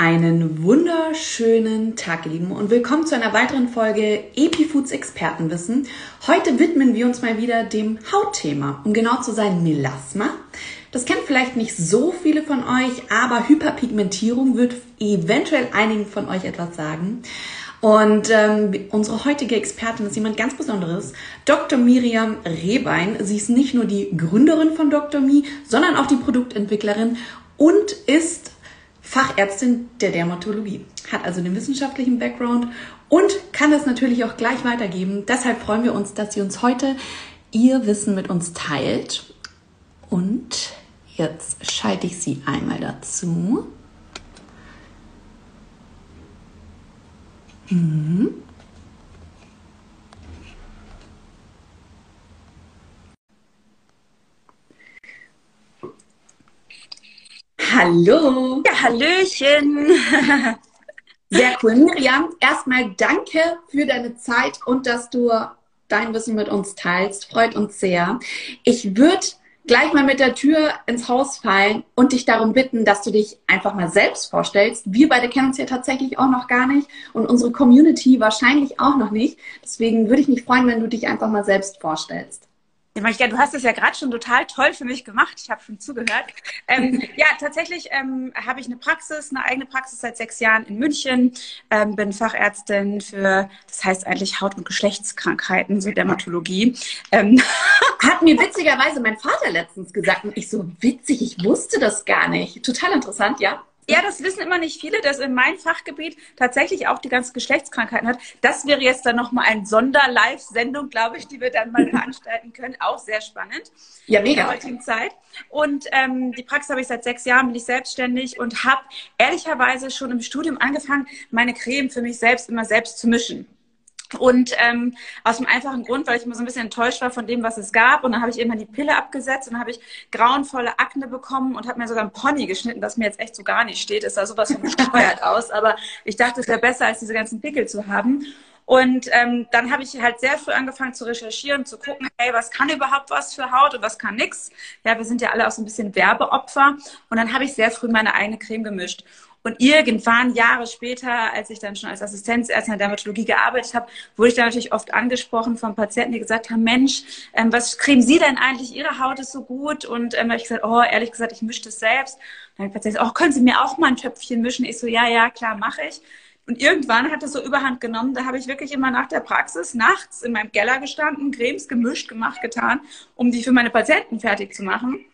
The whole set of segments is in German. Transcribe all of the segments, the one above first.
Einen wunderschönen Tag, ihr Lieben, und willkommen zu einer weiteren Folge Epifoods Expertenwissen. Heute widmen wir uns mal wieder dem Hautthema, um genau zu sein, Melasma. Das kennt vielleicht nicht so viele von euch, aber Hyperpigmentierung wird eventuell einigen von euch etwas sagen. Und ähm, unsere heutige Expertin ist jemand ganz Besonderes, Dr. Miriam Rehbein. Sie ist nicht nur die Gründerin von Dr. Mi, sondern auch die Produktentwicklerin und ist Fachärztin der Dermatologie, hat also den wissenschaftlichen Background und kann es natürlich auch gleich weitergeben. Deshalb freuen wir uns, dass sie uns heute ihr Wissen mit uns teilt. Und jetzt schalte ich sie einmal dazu. Mhm. Hallo. Ja, Hallöchen. Sehr cool. Miriam, erstmal danke für deine Zeit und dass du dein Wissen mit uns teilst. Freut uns sehr. Ich würde gleich mal mit der Tür ins Haus fallen und dich darum bitten, dass du dich einfach mal selbst vorstellst. Wir beide kennen uns ja tatsächlich auch noch gar nicht und unsere Community wahrscheinlich auch noch nicht. Deswegen würde ich mich freuen, wenn du dich einfach mal selbst vorstellst. Ja, du hast es ja gerade schon total toll für mich gemacht. Ich habe schon zugehört. Ähm, ja, tatsächlich ähm, habe ich eine Praxis, eine eigene Praxis seit sechs Jahren in München. Ähm, bin Fachärztin für, das heißt eigentlich Haut- und Geschlechtskrankheiten, so Dermatologie. Ähm, Hat mir witzigerweise mein Vater letztens gesagt und ich so witzig, ich wusste das gar nicht. Total interessant, ja. Ja, das wissen immer nicht viele, dass in meinem Fachgebiet tatsächlich auch die ganzen Geschlechtskrankheiten hat. Das wäre jetzt dann nochmal eine Sonder-Live-Sendung, glaube ich, die wir dann mal veranstalten können. Auch sehr spannend. Ja, mega. In der heutigen Zeit. Und ähm, die Praxis habe ich seit sechs Jahren, bin ich selbstständig und habe ehrlicherweise schon im Studium angefangen, meine Creme für mich selbst immer selbst zu mischen. Und ähm, aus dem einfachen Grund, weil ich immer so ein bisschen enttäuscht war von dem, was es gab. Und dann habe ich immer die Pille abgesetzt und dann habe ich grauenvolle Akne bekommen und habe mir sogar ein Pony geschnitten, das mir jetzt echt so gar nicht steht. Es sah sowas von gesteuert aus. Aber ich dachte, es wäre besser, als diese ganzen Pickel zu haben. Und ähm, dann habe ich halt sehr früh angefangen zu recherchieren, zu gucken, hey, was kann überhaupt was für Haut und was kann nix. Ja, wir sind ja alle auch so ein bisschen Werbeopfer. Und dann habe ich sehr früh meine eigene Creme gemischt. Und irgendwann, Jahre später, als ich dann schon als Assistenzärztin in der Dermatologie gearbeitet habe, wurde ich dann natürlich oft angesprochen von Patienten, die gesagt haben, Mensch, ähm, was cremen Sie denn eigentlich? Ihre Haut ist so gut. Und ähm, habe ich gesagt, oh, ehrlich gesagt, ich mische das selbst. dann habe ich Patienten gesagt, oh, können Sie mir auch mal ein Töpfchen mischen? Ich so, ja, ja, klar, mache ich. Und irgendwann hat es so überhand genommen. Da habe ich wirklich immer nach der Praxis nachts in meinem Keller gestanden, Cremes gemischt, gemacht, getan, um die für meine Patienten fertig zu machen.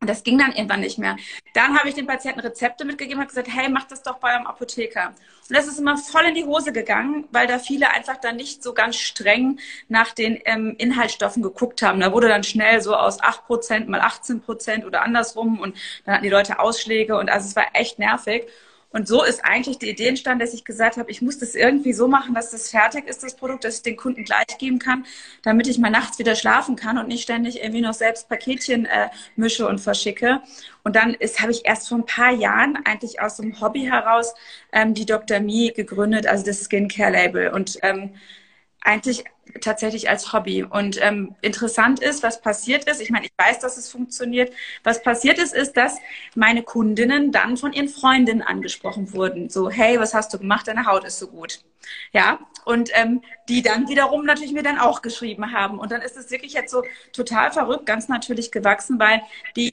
Und das ging dann irgendwann nicht mehr. Dann habe ich den Patienten Rezepte mitgegeben und gesagt, hey, mach das doch bei einem Apotheker. Und das ist immer voll in die Hose gegangen, weil da viele einfach dann nicht so ganz streng nach den ähm, Inhaltsstoffen geguckt haben. Da wurde dann schnell so aus 8% mal 18% oder andersrum und dann hatten die Leute Ausschläge und also es war echt nervig. Und so ist eigentlich die Idee entstanden, dass ich gesagt habe, ich muss das irgendwie so machen, dass das fertig ist, das Produkt, dass ich den Kunden gleich geben kann, damit ich mal nachts wieder schlafen kann und nicht ständig irgendwie noch selbst Paketchen äh, mische und verschicke. Und dann ist, habe ich erst vor ein paar Jahren eigentlich aus dem Hobby heraus ähm, die Dr. Me gegründet, also das Skincare Label. Und ähm, eigentlich tatsächlich als Hobby. Und ähm, interessant ist, was passiert ist, ich meine, ich weiß, dass es funktioniert, was passiert ist, ist, dass meine Kundinnen dann von ihren Freundinnen angesprochen wurden. So, hey, was hast du gemacht? Deine Haut ist so gut. Ja, und ähm, die dann wiederum natürlich mir dann auch geschrieben haben. Und dann ist es wirklich jetzt so total verrückt, ganz natürlich gewachsen, weil die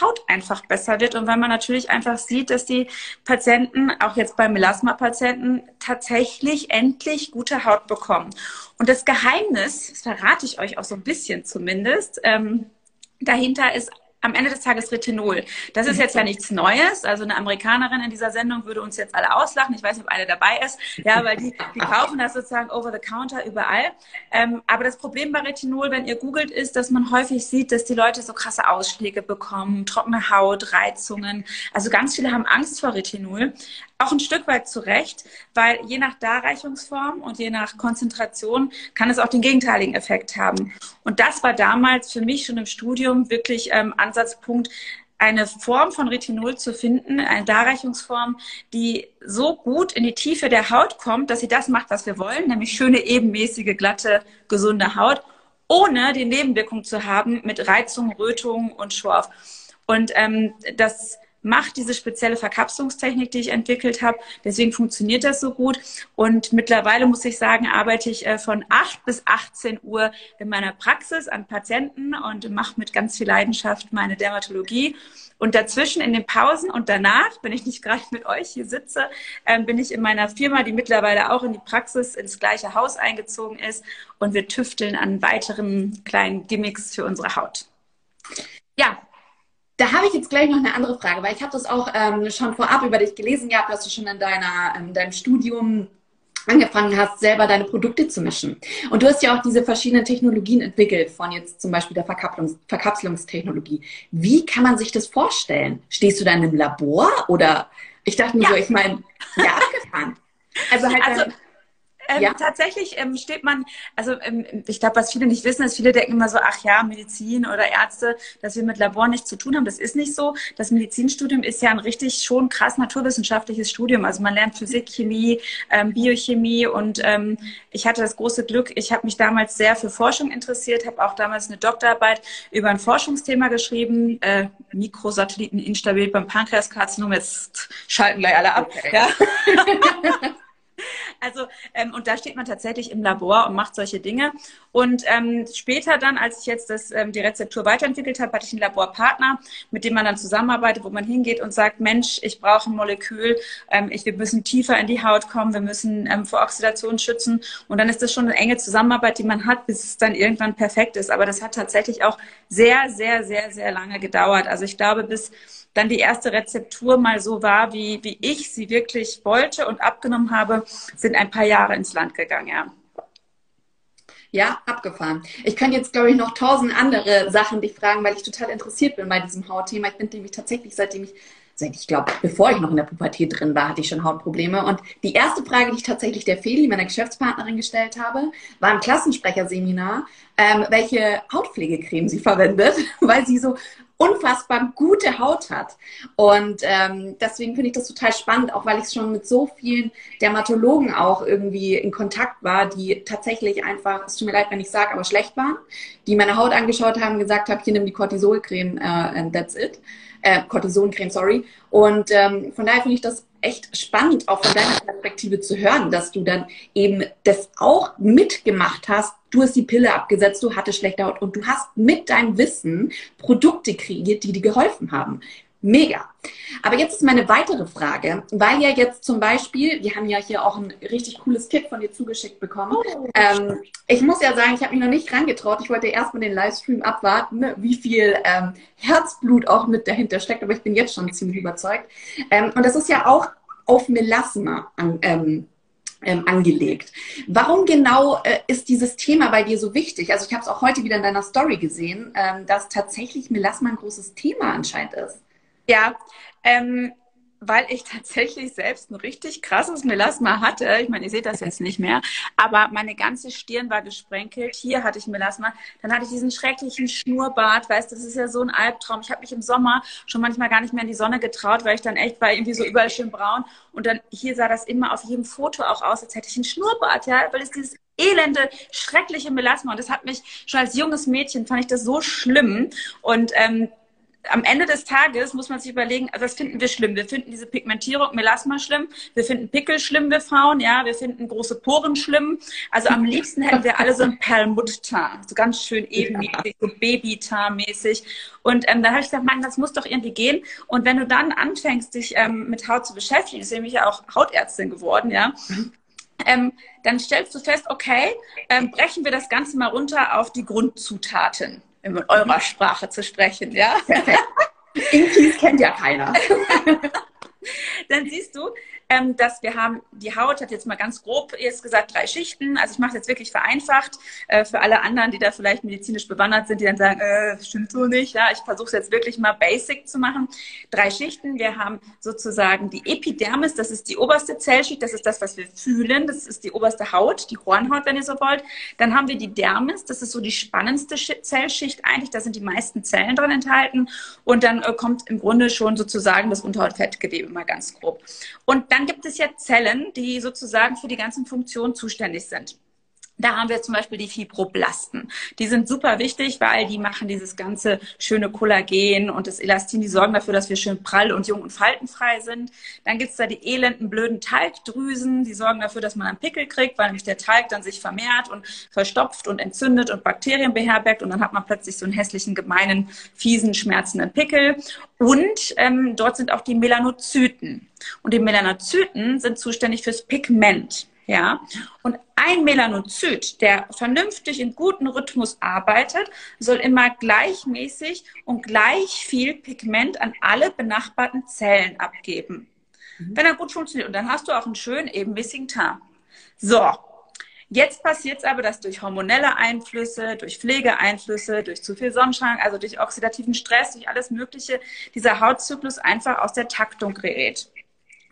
Haut einfach besser wird und weil man natürlich einfach sieht, dass die Patienten, auch jetzt bei Melasma-Patienten, tatsächlich endlich gute Haut bekommen. Und das Geheimnis, das verrate ich euch auch so ein bisschen zumindest, ähm, dahinter ist am Ende des Tages Retinol. Das ist jetzt ja nichts Neues. Also eine Amerikanerin in dieser Sendung würde uns jetzt alle auslachen. Ich weiß nicht, ob eine dabei ist. Ja, weil die, die kaufen das sozusagen over the counter überall. Ähm, aber das Problem bei Retinol, wenn ihr googelt, ist, dass man häufig sieht, dass die Leute so krasse Ausschläge bekommen, trockene Haut, Reizungen. Also ganz viele haben Angst vor Retinol. Auch ein Stück weit zu Recht, weil je nach Darreichungsform und je nach Konzentration kann es auch den gegenteiligen Effekt haben. Und das war damals für mich schon im Studium wirklich ähm, Ansatzpunkt, eine Form von Retinol zu finden, eine Darreichungsform, die so gut in die Tiefe der Haut kommt, dass sie das macht, was wir wollen, nämlich schöne, ebenmäßige, glatte, gesunde Haut, ohne die Nebenwirkung zu haben mit Reizung, Rötung und Schorf. Und ähm, das macht diese spezielle Verkapselungstechnik, die ich entwickelt habe. Deswegen funktioniert das so gut. Und mittlerweile muss ich sagen, arbeite ich äh, von 8 bis 18 Uhr in meiner Praxis an Patienten und mache mit ganz viel Leidenschaft meine Dermatologie. Und dazwischen in den Pausen und danach, wenn ich nicht gerade mit euch hier sitze, ähm, bin ich in meiner Firma, die mittlerweile auch in die Praxis ins gleiche Haus eingezogen ist. Und wir tüfteln an weiteren kleinen Gimmicks für unsere Haut. Ja, da habe ich jetzt gleich noch eine andere Frage, weil ich habe das auch ähm, schon vorab über dich gelesen gehabt, dass du schon in deiner, in deinem Studium angefangen hast, selber deine Produkte zu mischen. Und du hast ja auch diese verschiedenen Technologien entwickelt, von jetzt zum Beispiel der Verkapselungs Verkapselungstechnologie. Wie kann man sich das vorstellen? Stehst du dann im Labor oder ich dachte mir ja. so, ich meine, ja, abgefahren. Also halt also, dann, ähm, ja? Tatsächlich ähm, steht man, also ähm, ich glaube, was viele nicht wissen, ist, viele denken immer so, ach ja, Medizin oder Ärzte, dass wir mit Labor nichts zu tun haben. Das ist nicht so. Das Medizinstudium ist ja ein richtig schon krass naturwissenschaftliches Studium. Also man lernt Physik, Chemie, ähm, Biochemie und ähm, ich hatte das große Glück, ich habe mich damals sehr für Forschung interessiert, habe auch damals eine Doktorarbeit über ein Forschungsthema geschrieben, äh, Mikrosatelliten instabil beim Pankreaskarzinom. Jetzt schalten gleich alle ab. Okay. Ja. Also, ähm, und da steht man tatsächlich im Labor und macht solche Dinge. Und ähm, später dann, als ich jetzt das, ähm, die Rezeptur weiterentwickelt habe, hatte ich einen Laborpartner, mit dem man dann zusammenarbeitet, wo man hingeht und sagt, Mensch, ich brauche ein Molekül, ähm, ich, wir müssen tiefer in die Haut kommen, wir müssen ähm, vor Oxidation schützen. Und dann ist das schon eine enge Zusammenarbeit, die man hat, bis es dann irgendwann perfekt ist. Aber das hat tatsächlich auch sehr, sehr, sehr, sehr lange gedauert. Also ich glaube, bis dann die erste Rezeptur mal so war, wie, wie ich sie wirklich wollte und abgenommen habe, sind ein paar Jahre ins Land gegangen, ja. Ja, abgefahren. Ich könnte jetzt, glaube ich, noch tausend andere Sachen dich fragen, weil ich total interessiert bin bei diesem Hautthema. Ich bin nämlich tatsächlich, seitdem ich, seit ich glaube, bevor ich noch in der Pubertät drin war, hatte ich schon Hautprobleme. Und die erste Frage, die ich tatsächlich der Feli, meiner Geschäftspartnerin, gestellt habe, war im Klassensprecherseminar, ähm, welche Hautpflegecreme sie verwendet, weil sie so unfassbar gute Haut hat. Und ähm, deswegen finde ich das total spannend, auch weil ich schon mit so vielen Dermatologen auch irgendwie in Kontakt war, die tatsächlich einfach, es tut mir leid, wenn ich sage, aber schlecht waren, die meine Haut angeschaut haben, gesagt haben, hier nimm die Cortisolcreme äh, and that's it. Äh, sorry. Und ähm, von daher finde ich das echt spannend, auch von deiner Perspektive zu hören, dass du dann eben das auch mitgemacht hast. Du hast die Pille abgesetzt, du hattest schlechte Haut und du hast mit deinem Wissen Produkte kreiert, die dir geholfen haben. Mega. Aber jetzt ist meine weitere Frage, weil ja jetzt zum Beispiel, wir haben ja hier auch ein richtig cooles Kit von dir zugeschickt bekommen. Oh. Ähm, ich muss ja sagen, ich habe mich noch nicht rangetraut. Ich wollte erstmal den Livestream abwarten, ne, wie viel ähm, Herzblut auch mit dahinter steckt, aber ich bin jetzt schon ziemlich überzeugt. Ähm, und das ist ja auch auf Melasma an, ähm, angelegt. Warum genau äh, ist dieses Thema bei dir so wichtig? Also ich habe es auch heute wieder in deiner Story gesehen, ähm, dass tatsächlich Melasma ein großes Thema anscheinend ist. Ja, ähm, weil ich tatsächlich selbst ein richtig krasses Melasma hatte. Ich meine, ihr seht das jetzt nicht mehr, aber meine ganze Stirn war gesprenkelt. Hier hatte ich Melasma. Dann hatte ich diesen schrecklichen Schnurrbart. Weißt, das ist ja so ein Albtraum. Ich habe mich im Sommer schon manchmal gar nicht mehr in die Sonne getraut, weil ich dann echt war irgendwie so überall schön braun. Und dann hier sah das immer auf jedem Foto auch aus, als hätte ich einen Schnurrbart, ja, weil es dieses elende, schreckliche Melasma. Und das hat mich schon als junges Mädchen fand ich das so schlimm. Und ähm, am Ende des Tages muss man sich überlegen, also das finden wir schlimm. Wir finden diese Pigmentierung, Melasma schlimm. Wir finden Pickel schlimm, wir Frauen, ja. Wir finden große Poren schlimm. Also am liebsten hätten wir alle so ein Perlmutt-Tar. So ganz schön ebenmäßig, so Baby-Tar-mäßig. Und ähm, dann habe ich gesagt, Mann, das muss doch irgendwie gehen. Und wenn du dann anfängst, dich ähm, mit Haut zu beschäftigen, ist nämlich ja auch Hautärztin geworden, ja. Mhm. Ähm, dann stellst du fest, okay, ähm, brechen wir das Ganze mal runter auf die Grundzutaten in eurer Sprache zu sprechen, ja? Perfekt. Inkies kennt ja keiner. Dann siehst du, ähm, dass wir haben, die Haut hat jetzt mal ganz grob jetzt gesagt drei Schichten. Also ich mache es jetzt wirklich vereinfacht äh, für alle anderen, die da vielleicht medizinisch bewandert sind, die dann sagen, äh, stimmt so nicht. Ja, ich versuche es jetzt wirklich mal basic zu machen. Drei Schichten. Wir haben sozusagen die Epidermis, das ist die oberste Zellschicht, das ist das, was wir fühlen. Das ist die oberste Haut, die Hornhaut, wenn ihr so wollt. Dann haben wir die Dermis, das ist so die spannendste Zellschicht eigentlich. Da sind die meisten Zellen drin enthalten. Und dann äh, kommt im Grunde schon sozusagen das Unterhautfettgewebe mal ganz grob. Und dann gibt es ja Zellen, die sozusagen für die ganzen Funktionen zuständig sind. Da haben wir zum Beispiel die Fibroblasten. Die sind super wichtig, weil die machen dieses ganze schöne Kollagen und das Elastin, die sorgen dafür, dass wir schön prall und jung und faltenfrei sind. Dann gibt's da die elenden, blöden Talgdrüsen, die sorgen dafür, dass man einen Pickel kriegt, weil nämlich der Talg dann sich vermehrt und verstopft und entzündet und Bakterien beherbergt und dann hat man plötzlich so einen hässlichen, gemeinen, fiesen, schmerzenden Pickel. Und ähm, dort sind auch die Melanozyten. Und die Melanozyten sind zuständig fürs Pigment. Ja, und ein Melanozyt, der vernünftig in guten Rhythmus arbeitet, soll immer gleichmäßig und gleich viel Pigment an alle benachbarten Zellen abgeben. Mhm. Wenn er gut funktioniert. Und dann hast du auch einen schönen, ebenmäßigen Teint. So. Jetzt passiert es aber, dass durch hormonelle Einflüsse, durch Pflegeeinflüsse, durch zu viel Sonnenschein, also durch oxidativen Stress, durch alles Mögliche, dieser Hautzyklus einfach aus der Taktung gerät.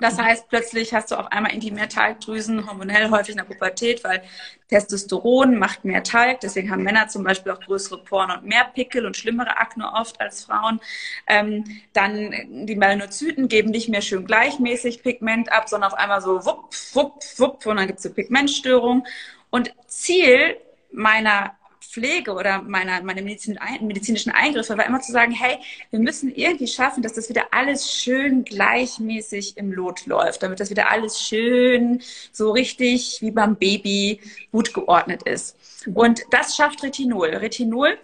Das heißt, plötzlich hast du auf einmal Intimertalgdrüsen, hormonell häufig in der Pubertät, weil Testosteron macht mehr Talg. Deswegen haben Männer zum Beispiel auch größere Poren und mehr Pickel und schlimmere Akne oft als Frauen. Ähm, dann die Melanozyten geben nicht mehr schön gleichmäßig Pigment ab, sondern auf einmal so wupp, wupp, wupp und dann gibt es eine Pigmentstörung. Und Ziel meiner Pflege oder meiner, meine Medizin, medizinischen Eingriffe war immer zu sagen, hey, wir müssen irgendwie schaffen, dass das wieder alles schön gleichmäßig im Lot läuft, damit das wieder alles schön so richtig wie beim Baby gut geordnet ist. Und das schafft Retinol. Retinol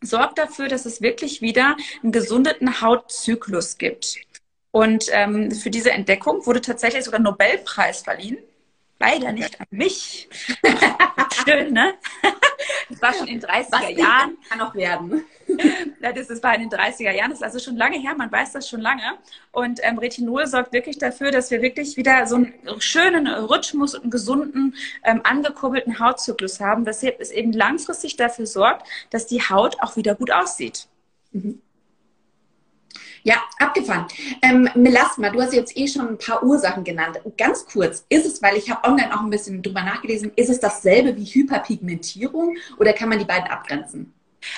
sorgt dafür, dass es wirklich wieder einen gesundeten Hautzyklus gibt. Und ähm, für diese Entdeckung wurde tatsächlich sogar Nobelpreis verliehen. Leider nicht an mich. Schön, ne? Das war schon in den 30er Was Jahren. Kann auch werden. Das, das war in den 30er Jahren. Das ist also schon lange her. Man weiß das schon lange. Und ähm, Retinol sorgt wirklich dafür, dass wir wirklich wieder so einen schönen Rhythmus und einen gesunden, ähm, angekurbelten Hautzyklus haben, weshalb es eben langfristig dafür sorgt, dass die Haut auch wieder gut aussieht. Mhm. Ja, abgefahren. Ähm, Melasma, du hast jetzt eh schon ein paar Ursachen genannt. Ganz kurz, ist es, weil ich habe online auch ein bisschen drüber nachgelesen, ist es dasselbe wie Hyperpigmentierung oder kann man die beiden abgrenzen?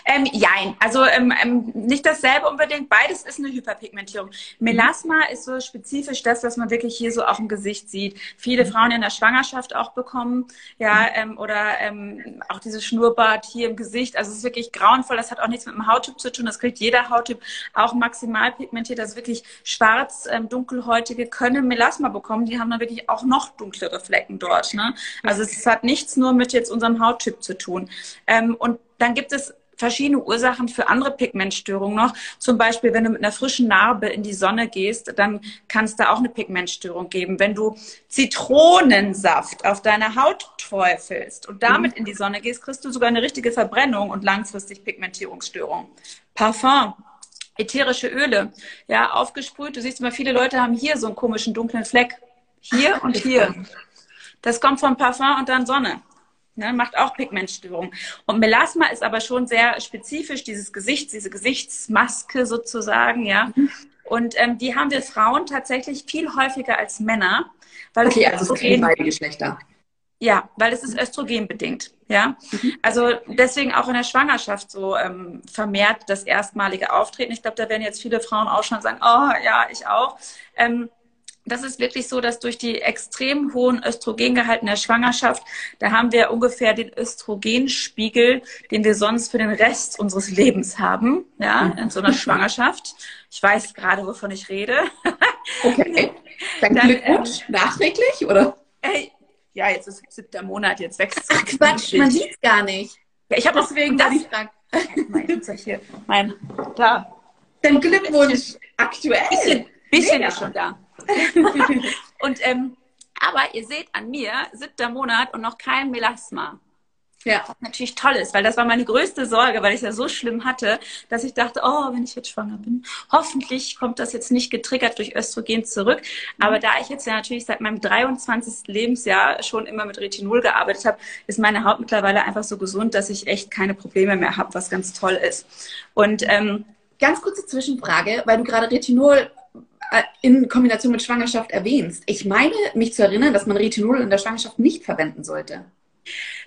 Ähm, jein, also ähm, ähm, nicht dasselbe unbedingt. Beides ist eine Hyperpigmentierung. Melasma ist so spezifisch das, was man wirklich hier so auf dem Gesicht sieht. Viele mhm. Frauen in der Schwangerschaft auch bekommen, ja, mhm. ähm, oder ähm, auch dieses Schnurrbart hier im Gesicht. Also es ist wirklich grauenvoll. Das hat auch nichts mit dem Hauttyp zu tun. Das kriegt jeder Hauttyp auch maximal pigmentiert. Also wirklich schwarz, ähm, dunkelhäutige können Melasma bekommen. Die haben dann wirklich auch noch dunklere Flecken dort. Ne? Also es hat nichts nur mit jetzt unserem Hauttyp zu tun. Ähm, und dann gibt es verschiedene Ursachen für andere Pigmentstörungen noch. Zum Beispiel, wenn du mit einer frischen Narbe in die Sonne gehst, dann kann es da auch eine Pigmentstörung geben. Wenn du Zitronensaft auf deine Haut träufelst und damit mhm. in die Sonne gehst, kriegst du sogar eine richtige Verbrennung und langfristig Pigmentierungsstörung. Parfum, ätherische Öle, ja, aufgesprüht. Du siehst immer, viele Leute haben hier so einen komischen dunklen Fleck. Hier und hier. Das kommt vom Parfum und dann Sonne. Ne, macht auch Pigmentstörung. Und Melasma ist aber schon sehr spezifisch, dieses Gesicht, diese Gesichtsmaske sozusagen, ja. Mhm. Und ähm, die haben wir Frauen tatsächlich viel häufiger als Männer. Weil okay, es also es kennen beide Geschlechter. Ja, weil es ist östrogenbedingt. Ja, mhm. also deswegen auch in der Schwangerschaft so ähm, vermehrt das erstmalige Auftreten. Ich glaube, da werden jetzt viele Frauen auch schon sagen, oh ja, ich auch. Ähm, das ist wirklich so, dass durch die extrem hohen Östrogengehalten der Schwangerschaft, da haben wir ungefähr den Östrogenspiegel, den wir sonst für den Rest unseres Lebens haben, ja, in so einer Schwangerschaft. Ich weiß gerade, wovon ich rede. Okay. Dann, Dann Glückwunsch, ähm, nachträglich, oder? Ey, ja, jetzt ist siebter Monat, jetzt wächst Ach Quatsch, man sieht es gar nicht. Ja, ich habe deswegen das. Mein, hier, mein, da. Dann Glückwunsch, aktuell. Bisschen, bisschen ist schon da. und ähm, aber ihr seht an mir, siebter Monat und noch kein Melasma. Ja. Was natürlich toll ist, weil das war meine größte Sorge, weil ich es ja so schlimm hatte, dass ich dachte, oh, wenn ich jetzt schwanger bin, hoffentlich kommt das jetzt nicht getriggert durch Östrogen zurück. Aber da ich jetzt ja natürlich seit meinem 23. Lebensjahr schon immer mit Retinol gearbeitet habe, ist meine Haut mittlerweile einfach so gesund, dass ich echt keine Probleme mehr habe, was ganz toll ist. Und ähm, ganz kurze Zwischenfrage, weil du gerade Retinol in Kombination mit Schwangerschaft erwähnst. Ich meine, mich zu erinnern, dass man Retinol in der Schwangerschaft nicht verwenden sollte.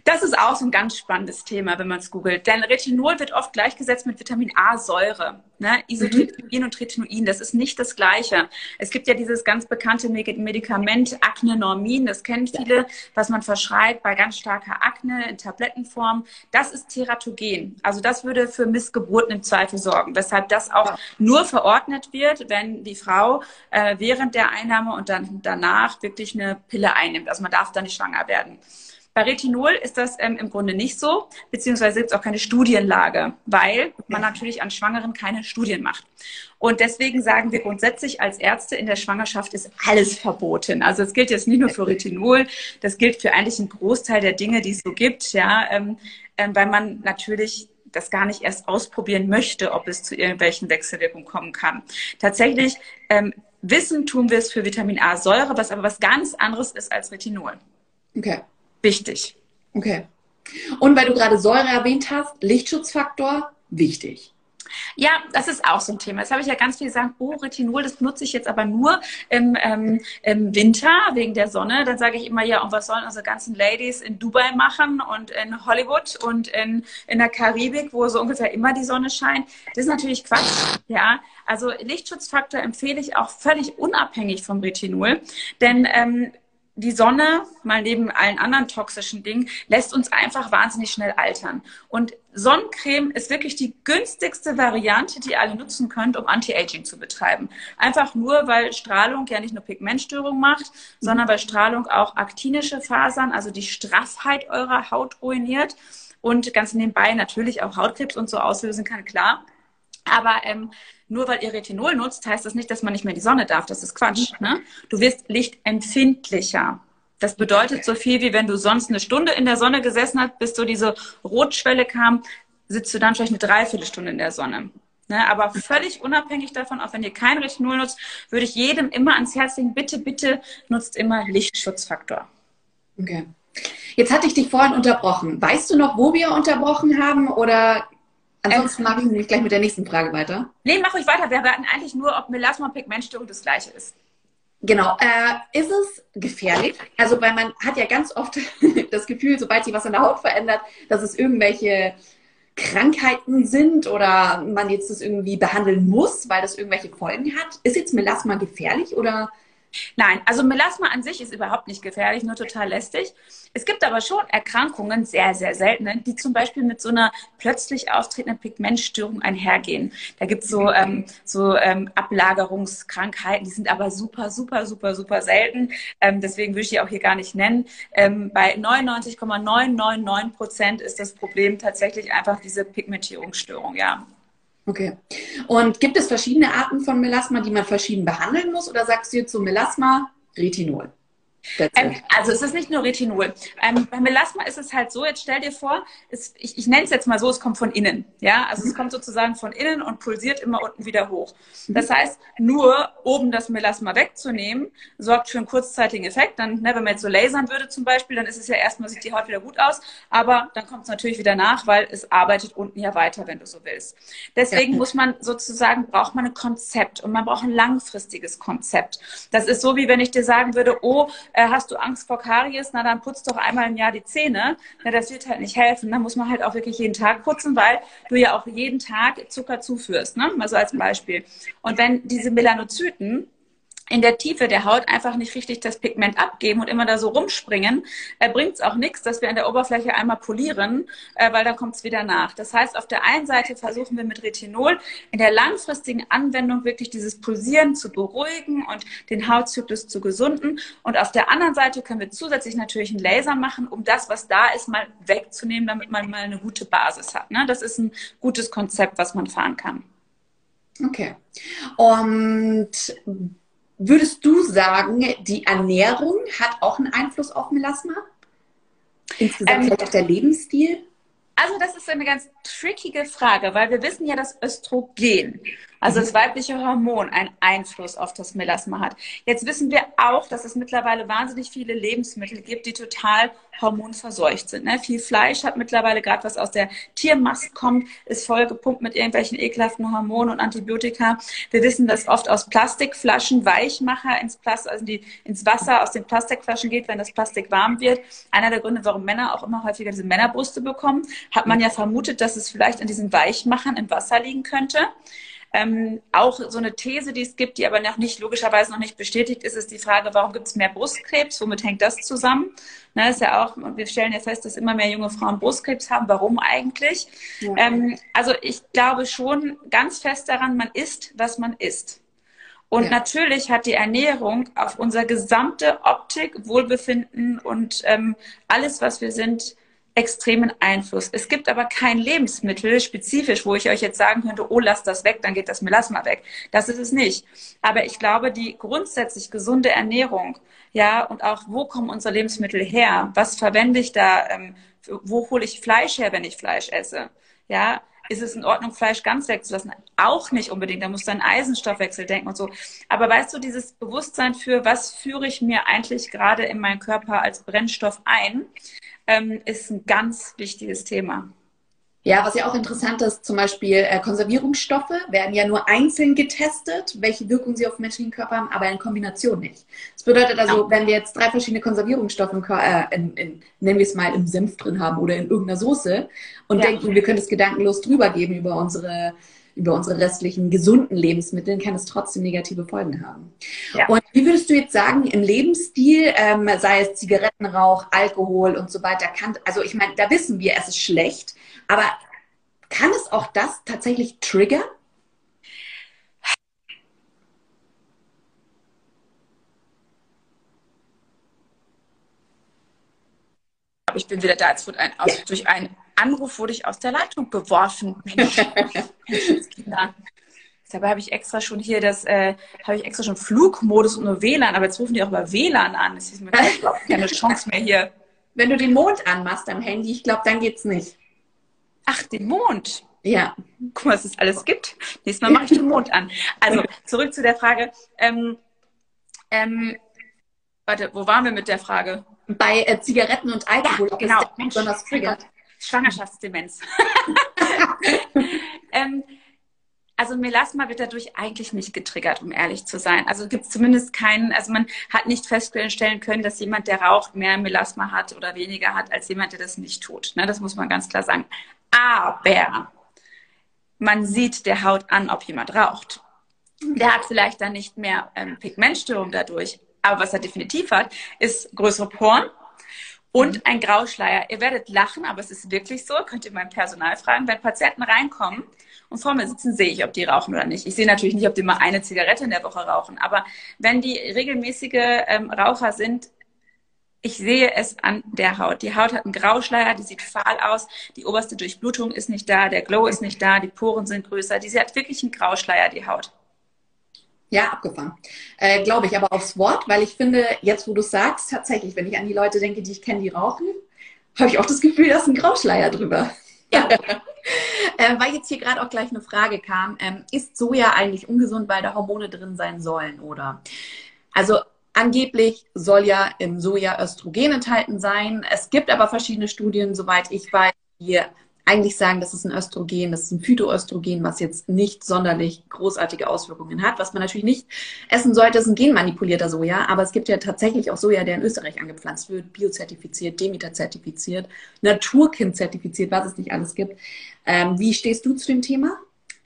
Das ist auch so ein ganz spannendes Thema, wenn man es googelt. Denn Retinol wird oft gleichgesetzt mit Vitamin A-Säure. Ne? Isotretinoin mhm. und Retinoin, das ist nicht das Gleiche. Es gibt ja dieses ganz bekannte Medikament Acne-Normin, das kennen viele, was man verschreibt bei ganz starker Akne in Tablettenform. Das ist teratogen. Also das würde für Missgeburten im Zweifel sorgen, weshalb das auch ja. nur verordnet wird, wenn die Frau äh, während der Einnahme und dann danach wirklich eine Pille einnimmt. Also man darf da nicht schwanger werden. Bei Retinol ist das ähm, im Grunde nicht so, beziehungsweise gibt es auch keine Studienlage, weil man natürlich an Schwangeren keine Studien macht. Und deswegen sagen wir grundsätzlich als Ärzte, in der Schwangerschaft ist alles verboten. Also es gilt jetzt nicht nur für Retinol, das gilt für eigentlich einen Großteil der Dinge, die es so gibt, ja, ähm, ähm, weil man natürlich das gar nicht erst ausprobieren möchte, ob es zu irgendwelchen Wechselwirkungen kommen kann. Tatsächlich ähm, wissen tun wir es für Vitamin A Säure, was aber was ganz anderes ist als Retinol. Okay wichtig. Okay. Und weil du gerade Säure erwähnt hast, Lichtschutzfaktor, wichtig. Ja, das ist auch so ein Thema. Das habe ich ja ganz viel gesagt, oh, Retinol, das nutze ich jetzt aber nur im, ähm, im Winter wegen der Sonne. Dann sage ich immer, ja, und was sollen unsere ganzen Ladies in Dubai machen und in Hollywood und in, in der Karibik, wo so ungefähr immer die Sonne scheint? Das ist natürlich Quatsch. Ja, also Lichtschutzfaktor empfehle ich auch völlig unabhängig vom Retinol, denn ähm, die Sonne, mal neben allen anderen toxischen Dingen, lässt uns einfach wahnsinnig schnell altern. Und Sonnencreme ist wirklich die günstigste Variante, die ihr alle nutzen könnt, um Anti-Aging zu betreiben. Einfach nur, weil Strahlung ja nicht nur Pigmentstörung macht, sondern weil Strahlung auch aktinische Fasern, also die Straffheit eurer Haut ruiniert und ganz nebenbei natürlich auch Hautkrebs und so auslösen kann, klar. Aber ähm, nur weil ihr Retinol nutzt, heißt das nicht, dass man nicht mehr die Sonne darf. Das ist Quatsch. Ne? Du wirst lichtempfindlicher. Das bedeutet so viel, wie wenn du sonst eine Stunde in der Sonne gesessen hast, bis so diese Rotschwelle kam, sitzt du dann vielleicht eine Dreiviertelstunde in der Sonne. Ne? Aber völlig unabhängig davon, auch wenn ihr kein Retinol nutzt, würde ich jedem immer ans Herz legen, bitte, bitte nutzt immer Lichtschutzfaktor. Okay. Jetzt hatte ich dich vorhin unterbrochen. Weißt du noch, wo wir unterbrochen haben oder Ansonsten mache ich nämlich gleich mit der nächsten Frage weiter. Nee, mach ruhig weiter. Wir werden eigentlich nur, ob Melasma und Pigmentstörung das gleiche ist. Genau. Äh, ist es gefährlich? Also, weil man hat ja ganz oft das Gefühl, sobald sich was an der Haut verändert, dass es irgendwelche Krankheiten sind oder man jetzt das irgendwie behandeln muss, weil das irgendwelche Folgen hat. Ist jetzt Melasma gefährlich oder Nein, also Melasma an sich ist überhaupt nicht gefährlich, nur total lästig. Es gibt aber schon Erkrankungen, sehr, sehr seltene, die zum Beispiel mit so einer plötzlich auftretenden Pigmentstörung einhergehen. Da gibt es so, ähm, so ähm, Ablagerungskrankheiten, die sind aber super, super, super, super selten. Ähm, deswegen würde ich die auch hier gar nicht nennen. Ähm, bei 99,999 Prozent ist das Problem tatsächlich einfach diese Pigmentierungsstörung, ja. Okay. Und gibt es verschiedene Arten von Melasma, die man verschieden behandeln muss? Oder sagst du jetzt so Melasma, Retinol? Ähm, also es ist nicht nur Retinol. Ähm, bei Melasma ist es halt so, jetzt stell dir vor, es, ich, ich nenne es jetzt mal so, es kommt von innen. Ja, also mhm. es kommt sozusagen von innen und pulsiert immer unten wieder hoch. Mhm. Das heißt, nur oben das Melasma wegzunehmen, sorgt für einen kurzzeitigen Effekt. Dann, ne, wenn man jetzt so lasern würde zum Beispiel, dann ist es ja erstmal, sieht die Haut wieder gut aus, aber dann kommt es natürlich wieder nach, weil es arbeitet unten ja weiter, wenn du so willst. Deswegen ja. muss man sozusagen, braucht man ein Konzept und man braucht ein langfristiges Konzept. Das ist so, wie wenn ich dir sagen würde, oh, äh, hast du Angst vor Karies, na dann putzt doch einmal im Jahr die Zähne. Na, das wird halt nicht helfen. Da muss man halt auch wirklich jeden Tag putzen, weil du ja auch jeden Tag Zucker zuführst, ne? Mal so als Beispiel. Und wenn diese Melanozyten in der Tiefe der Haut einfach nicht richtig das Pigment abgeben und immer da so rumspringen, äh, bringt es auch nichts, dass wir an der Oberfläche einmal polieren, äh, weil dann kommt es wieder nach. Das heißt, auf der einen Seite versuchen wir mit Retinol in der langfristigen Anwendung wirklich dieses Pulsieren zu beruhigen und den Hautzyklus zu gesunden. Und auf der anderen Seite können wir zusätzlich natürlich einen Laser machen, um das, was da ist, mal wegzunehmen, damit man mal eine gute Basis hat. Ne? Das ist ein gutes Konzept, was man fahren kann. Okay. Und Würdest du sagen, die Ernährung hat auch einen Einfluss auf Melasma? Insgesamt ähm, vielleicht auch der Lebensstil? Also das ist eine ganz trickige Frage, weil wir wissen ja, dass Östrogen, also das weibliche Hormon, einen Einfluss auf das Melasma hat. Jetzt wissen wir auch, dass es mittlerweile wahnsinnig viele Lebensmittel gibt, die total hormonverseucht sind. Ne? Viel Fleisch hat mittlerweile gerade was aus der Tiermast kommt, ist vollgepumpt mit irgendwelchen ekelhaften Hormonen und Antibiotika. Wir wissen, dass oft aus Plastikflaschen Weichmacher ins, Plast also die, ins Wasser aus den Plastikflaschen geht, wenn das Plastik warm wird. Einer der Gründe, warum Männer auch immer häufiger diese Männerbrüste bekommen, hat man ja vermutet, dass es vielleicht an diesen Weichmachern im Wasser liegen könnte. Ähm, auch so eine These, die es gibt, die aber noch nicht, logischerweise noch nicht bestätigt ist, ist die Frage, warum gibt es mehr Brustkrebs? Womit hängt das zusammen? Ne, ist ja auch, wir stellen ja fest, dass immer mehr junge Frauen Brustkrebs haben. Warum eigentlich? Ja. Ähm, also ich glaube schon ganz fest daran, man isst, was man isst. Und ja. natürlich hat die Ernährung auf unser gesamte Optik, Wohlbefinden und ähm, alles, was wir sind, extremen Einfluss. Es gibt aber kein Lebensmittel spezifisch, wo ich euch jetzt sagen könnte, oh, lass das weg, dann geht das Melasma weg. Das ist es nicht. Aber ich glaube, die grundsätzlich gesunde Ernährung, ja, und auch, wo kommen unsere Lebensmittel her? Was verwende ich da? Ähm, wo hole ich Fleisch her, wenn ich Fleisch esse? Ja, ist es in Ordnung, Fleisch ganz wegzulassen? Auch nicht unbedingt. Da musst du an Eisenstoffwechsel denken und so. Aber weißt du, dieses Bewusstsein für, was führe ich mir eigentlich gerade in meinen Körper als Brennstoff ein? Ähm, ist ein ganz wichtiges Thema. Ja, was ja auch interessant ist, zum Beispiel äh, Konservierungsstoffe werden ja nur einzeln getestet, welche Wirkung sie auf menschlichen Körper haben, aber in Kombination nicht. Das bedeutet also, wenn wir jetzt drei verschiedene Konservierungsstoffe im, äh, in, in, nennen wir es mal im Senf drin haben oder in irgendeiner Soße und ja. denken, wir können es gedankenlos drüber geben über unsere über unsere restlichen gesunden Lebensmittel, kann es trotzdem negative Folgen haben. Ja. Und wie würdest du jetzt sagen, im Lebensstil, ähm, sei es Zigarettenrauch, Alkohol und so weiter, kann, also ich meine, da wissen wir, es ist schlecht, aber kann es auch das tatsächlich triggern? ich bin wieder da. Jetzt wurde ein, aus, durch einen Anruf wurde ich aus der Leitung geworfen. Mensch, Menschenskinder. Dabei habe ich extra schon hier das, äh, habe ich extra schon Flugmodus und nur WLAN, aber jetzt rufen die auch über WLAN an. Das ist mir keine Chance mehr hier. Wenn du den Mond anmachst am Handy, ich glaube, dann geht's nicht. Ach, den Mond. Ja. Guck mal, was es alles gibt. Nächstes Mal mache ich den Mond an. Also, zurück zu der Frage. Ähm, ähm, warte, wo waren wir mit der Frage? Bei äh, Zigaretten und Alkohol. Ja, genau. Mensch, besonders triggert. Schwangerschaftsdemenz. ähm, also Melasma wird dadurch eigentlich nicht getriggert, um ehrlich zu sein. Also gibt es zumindest keinen, also man hat nicht feststellen können, dass jemand, der raucht, mehr Melasma hat oder weniger hat als jemand, der das nicht tut. Ne, das muss man ganz klar sagen. Aber man sieht der Haut an, ob jemand raucht. Der hat vielleicht dann nicht mehr ähm, Pigmentstörung dadurch. Aber was er definitiv hat, ist größere Poren, und mhm. ein Grauschleier. Ihr werdet lachen, aber es ist wirklich so. Könnt ihr mein Personal fragen. Wenn Patienten reinkommen und vor mir sitzen, sehe ich, ob die rauchen oder nicht. Ich sehe natürlich nicht, ob die mal eine Zigarette in der Woche rauchen. Aber wenn die regelmäßige ähm, Raucher sind, ich sehe es an der Haut. Die Haut hat einen Grauschleier, die sieht fahl aus, die oberste Durchblutung ist nicht da, der Glow ist nicht da, die Poren sind größer. Die hat wirklich einen Grauschleier, die Haut. Ja, abgefangen. Äh, Glaube ich aber aufs Wort, weil ich finde, jetzt wo du sagst, tatsächlich, wenn ich an die Leute denke, die ich kenne, die rauchen, habe ich auch das Gefühl, da ist ein Grauschleier drüber. Ja. äh, weil jetzt hier gerade auch gleich eine Frage kam, ähm, ist Soja eigentlich ungesund, weil da Hormone drin sein sollen, oder? Also angeblich soll ja im Soja Östrogen enthalten sein. Es gibt aber verschiedene Studien, soweit ich weiß, die eigentlich sagen, das ist ein Östrogen, das ist ein Phytoöstrogen, was jetzt nicht sonderlich großartige Auswirkungen hat. Was man natürlich nicht essen sollte, ist ein genmanipulierter Soja. Aber es gibt ja tatsächlich auch Soja, der in Österreich angepflanzt wird, biozertifiziert, Demeter-zertifiziert, Naturkind-zertifiziert, was es nicht alles gibt. Ähm, wie stehst du zu dem Thema?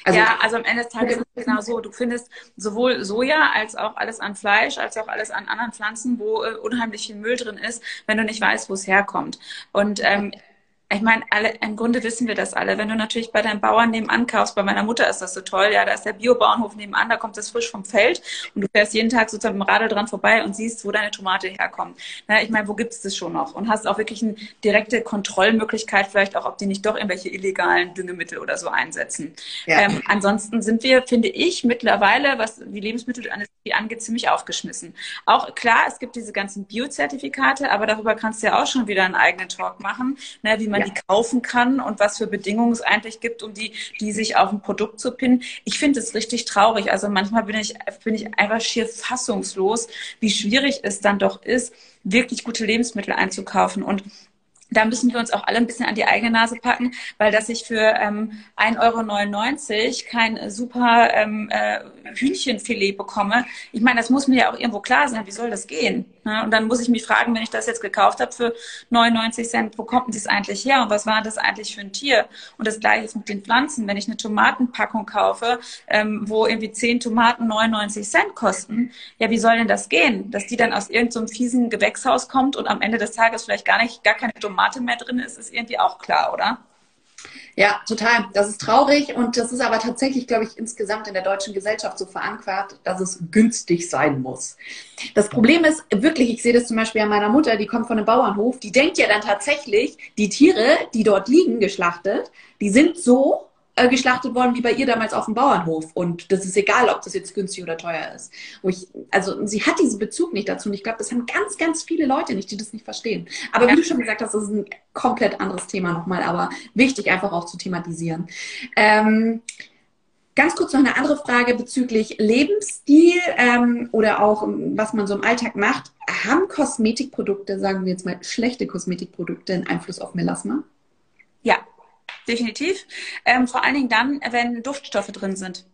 Also, ja, also am Ende des Tages ist es genau so. Du findest sowohl Soja als auch alles an Fleisch, als auch alles an anderen Pflanzen, wo äh, unheimlich viel Müll drin ist, wenn du nicht weißt, wo es herkommt. Und ähm, ich meine, alle, im Grunde wissen wir das alle. Wenn du natürlich bei deinem Bauern nebenan kaufst, bei meiner Mutter ist das so toll, ja, da ist der Biobauernhof nebenan, da kommt das frisch vom Feld und du fährst jeden Tag sozusagen mit dem Radl dran vorbei und siehst, wo deine Tomate herkommt. Na, ich meine, wo gibt es das schon noch? Und hast auch wirklich eine direkte Kontrollmöglichkeit, vielleicht auch, ob die nicht doch irgendwelche illegalen Düngemittel oder so einsetzen. Ja. Ähm, ansonsten sind wir, finde ich, mittlerweile, was die Lebensmittelindustrie angeht, ziemlich aufgeschmissen. Auch klar, es gibt diese ganzen Biozertifikate, aber darüber kannst du ja auch schon wieder einen eigenen Talk machen, ne, wie man man ja. die kaufen kann und was für Bedingungen es eigentlich gibt, um die, die sich auf ein Produkt zu pinnen. Ich finde es richtig traurig. Also manchmal bin ich, bin ich einfach schier fassungslos, wie schwierig es dann doch ist, wirklich gute Lebensmittel einzukaufen. Und da müssen wir uns auch alle ein bisschen an die eigene Nase packen, weil dass ich für ähm, 1,99 Euro kein super ähm, äh, Hühnchenfilet bekomme, ich meine, das muss mir ja auch irgendwo klar sein, wie soll das gehen? Ne? Und dann muss ich mich fragen, wenn ich das jetzt gekauft habe für 99 Cent, wo kommt denn das eigentlich her und was war das eigentlich für ein Tier? Und das gleiche ist mit den Pflanzen. Wenn ich eine Tomatenpackung kaufe, ähm, wo irgendwie 10 Tomaten 99 Cent kosten, ja, wie soll denn das gehen? Dass die dann aus irgendeinem so fiesen Gewächshaus kommt und am Ende des Tages vielleicht gar nicht, gar keine Tomate mehr drin ist, ist irgendwie auch klar, oder? Ja, total. Das ist traurig und das ist aber tatsächlich, glaube ich, insgesamt in der deutschen Gesellschaft so verankert, dass es günstig sein muss. Das Problem ist wirklich, ich sehe das zum Beispiel an meiner Mutter, die kommt von einem Bauernhof, die denkt ja dann tatsächlich, die Tiere, die dort liegen, geschlachtet, die sind so äh, geschlachtet worden wie bei ihr damals auf dem Bauernhof. Und das ist egal, ob das jetzt günstig oder teuer ist. Ich, also sie hat diesen Bezug nicht dazu. Und ich glaube, das haben ganz, ganz viele Leute nicht, die das nicht verstehen. Aber wie du schon gesagt hast, das ist ein komplett anderes Thema nochmal, aber wichtig einfach auch zu thematisieren. Ähm, Ganz kurz noch eine andere Frage bezüglich Lebensstil ähm, oder auch was man so im Alltag macht. Haben Kosmetikprodukte, sagen wir jetzt mal schlechte Kosmetikprodukte, einen Einfluss auf Melasma? Ja, definitiv. Ähm, vor allen Dingen dann, wenn Duftstoffe drin sind.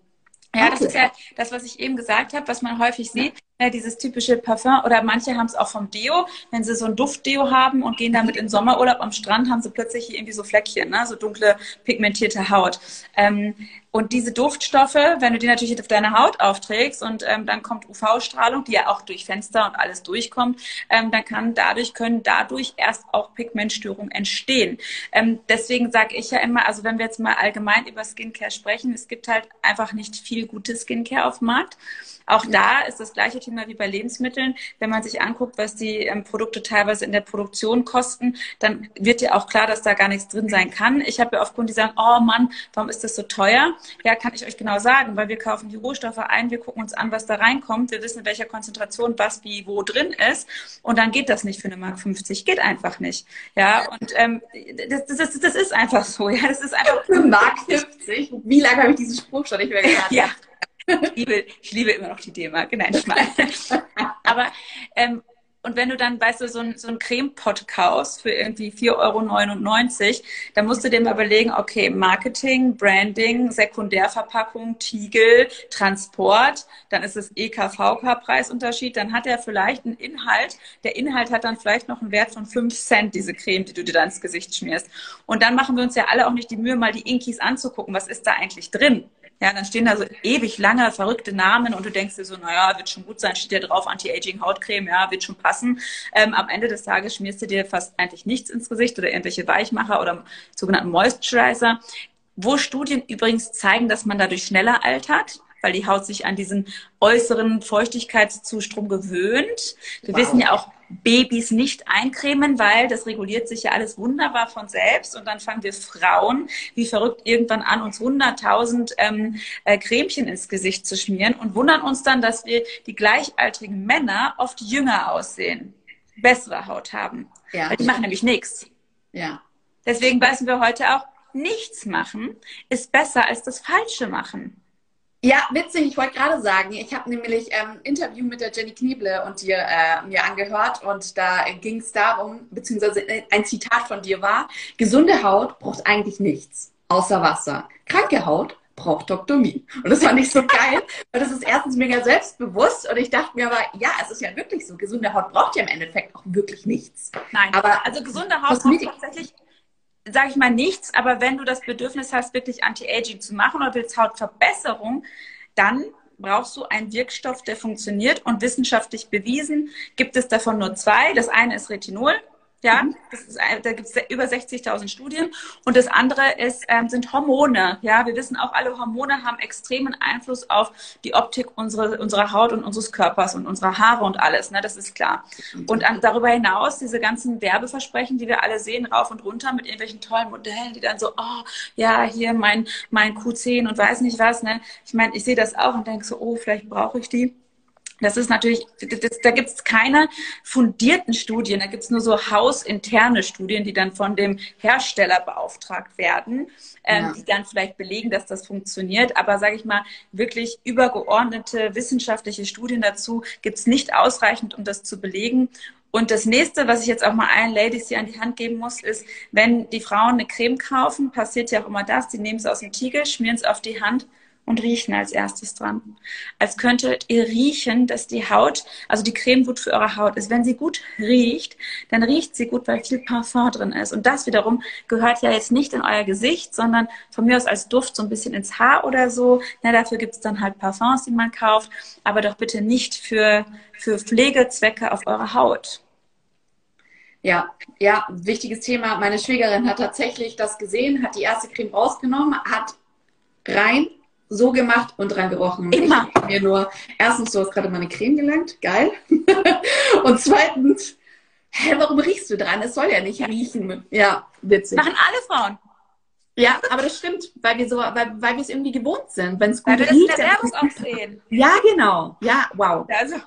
Ja, okay. das ist ja das, was ich eben gesagt habe, was man häufig sieht. Ja, dieses typische Parfum oder manche haben es auch vom Deo. Wenn sie so ein Duftdeo haben und gehen damit in Sommerurlaub am Strand, haben sie plötzlich hier irgendwie so Fleckchen, ne? so dunkle pigmentierte Haut. Ähm, und diese Duftstoffe, wenn du die natürlich auf deine Haut aufträgst und ähm, dann kommt UV-Strahlung, die ja auch durch Fenster und alles durchkommt, ähm, dann kann dadurch können dadurch erst auch Pigmentstörungen entstehen. Ähm, deswegen sage ich ja immer, also wenn wir jetzt mal allgemein über Skincare sprechen, es gibt halt einfach nicht viel gute Skincare auf dem Markt. Auch da ist das gleiche Thema wie bei Lebensmitteln. Wenn man sich anguckt, was die ähm, Produkte teilweise in der Produktion kosten, dann wird ja auch klar, dass da gar nichts drin sein kann. Ich habe ja oft Kunden, die sagen, oh Mann, warum ist das so teuer? Ja, kann ich euch genau sagen, weil wir kaufen die Rohstoffe ein, wir gucken uns an, was da reinkommt, wir wissen, in welcher Konzentration was wie wo drin ist und dann geht das nicht für eine Mark 50, geht einfach nicht. Ja, und ähm, das, das, das, das ist einfach so. Ja, das ist einfach für Mark 50. Wie lange habe ich diesen Spruch schon nicht mehr gehört? ja. Ich liebe, ich liebe immer noch die D-Mark. Nein, ich meine. Aber ähm, und wenn du dann, weißt du, so ein, so ein Creme-Pot kaufst für irgendwie 4,99 Euro, dann musst du dir mal überlegen, okay, Marketing, Branding, Sekundärverpackung, Tiegel, Transport, dann ist es EKVK-Preisunterschied, dann hat er vielleicht einen Inhalt. Der Inhalt hat dann vielleicht noch einen Wert von 5 Cent, diese Creme, die du dir dann ins Gesicht schmierst. Und dann machen wir uns ja alle auch nicht die Mühe, mal die Inkies anzugucken. Was ist da eigentlich drin? Ja, dann stehen da so ewig lange verrückte Namen und du denkst dir so, naja, wird schon gut sein, steht ja drauf, Anti-Aging Hautcreme, ja, wird schon passen. Ähm, am Ende des Tages schmierst du dir fast eigentlich nichts ins Gesicht oder irgendwelche Weichmacher oder sogenannten Moisturizer. Wo Studien übrigens zeigen, dass man dadurch schneller altert, weil die Haut sich an diesen äußeren Feuchtigkeitszustrom gewöhnt. Wir wow. wissen ja auch, Babys nicht eincremen, weil das reguliert sich ja alles wunderbar von selbst. Und dann fangen wir Frauen wie verrückt irgendwann an, uns 100.000 ähm, äh, Cremchen ins Gesicht zu schmieren und wundern uns dann, dass wir die gleichaltrigen Männer oft jünger aussehen, bessere Haut haben. Ja. Weil die machen nämlich nichts. Ja. Deswegen wissen wir heute auch, nichts machen ist besser als das Falsche machen. Ja, witzig. Ich wollte gerade sagen, ich habe nämlich ähm, ein Interview mit der Jenny Knieble und dir äh, mir angehört und da ging es darum, beziehungsweise äh, ein Zitat von dir war, gesunde Haut braucht eigentlich nichts außer Wasser. Kranke Haut braucht Doktomie. Und das fand ich so geil, weil das ist erstens mega selbstbewusst und ich dachte mir aber, ja, es ist ja wirklich so. Gesunde Haut braucht ja im Endeffekt auch wirklich nichts. Nein, aber also gesunde Haut braucht tatsächlich sage ich mal, nichts, aber wenn du das Bedürfnis hast, wirklich Anti-Aging zu machen oder willst Hautverbesserung, dann brauchst du einen Wirkstoff, der funktioniert und wissenschaftlich bewiesen gibt es davon nur zwei. Das eine ist Retinol, ja, mhm. das ist, da gibt es über 60.000 Studien. Und das andere ist, ähm, sind Hormone. Ja, wir wissen auch, alle Hormone haben extremen Einfluss auf die Optik unserer, unserer Haut und unseres Körpers und unserer Haare und alles. Ne, das ist klar. Und an, darüber hinaus diese ganzen Werbeversprechen, die wir alle sehen, rauf und runter mit irgendwelchen tollen Modellen, die dann so, oh, ja, hier mein, mein Q10 und weiß nicht was. Ne? Ich meine, ich sehe das auch und denke so, oh, vielleicht brauche ich die. Das ist natürlich, das, da gibt es keine fundierten Studien, da gibt es nur so hausinterne Studien, die dann von dem Hersteller beauftragt werden, ähm, ja. die dann vielleicht belegen, dass das funktioniert. Aber sage ich mal, wirklich übergeordnete wissenschaftliche Studien dazu gibt es nicht ausreichend, um das zu belegen. Und das nächste, was ich jetzt auch mal allen Ladies hier an die Hand geben muss, ist, wenn die Frauen eine Creme kaufen, passiert ja auch immer das, die nehmen es aus dem Tiegel, schmieren es auf die Hand und riechen als erstes dran. Als könntet ihr riechen, dass die Haut, also die Creme gut für eure Haut ist. Wenn sie gut riecht, dann riecht sie gut, weil viel Parfum drin ist. Und das wiederum gehört ja jetzt nicht in euer Gesicht, sondern von mir aus als Duft so ein bisschen ins Haar oder so. Na, dafür gibt's dann halt Parfums, die man kauft, aber doch bitte nicht für, für Pflegezwecke auf eure Haut. Ja, ja, wichtiges Thema. Meine Schwägerin hat tatsächlich das gesehen, hat die erste Creme rausgenommen, hat rein so gemacht und dran gerochen. Immer. Ich mir nur, erstens, du hast gerade meine Creme gelangt, geil. und zweitens, hä, warum riechst du dran? Es soll ja nicht riechen. Ja, witzig. Machen alle Frauen. Ja, aber das stimmt, weil wir so, weil, weil wir es irgendwie gewohnt sind. Wenn es gut weil wir riecht, das in der Werbung auch sehen. Ja, genau. Ja, wow. Also.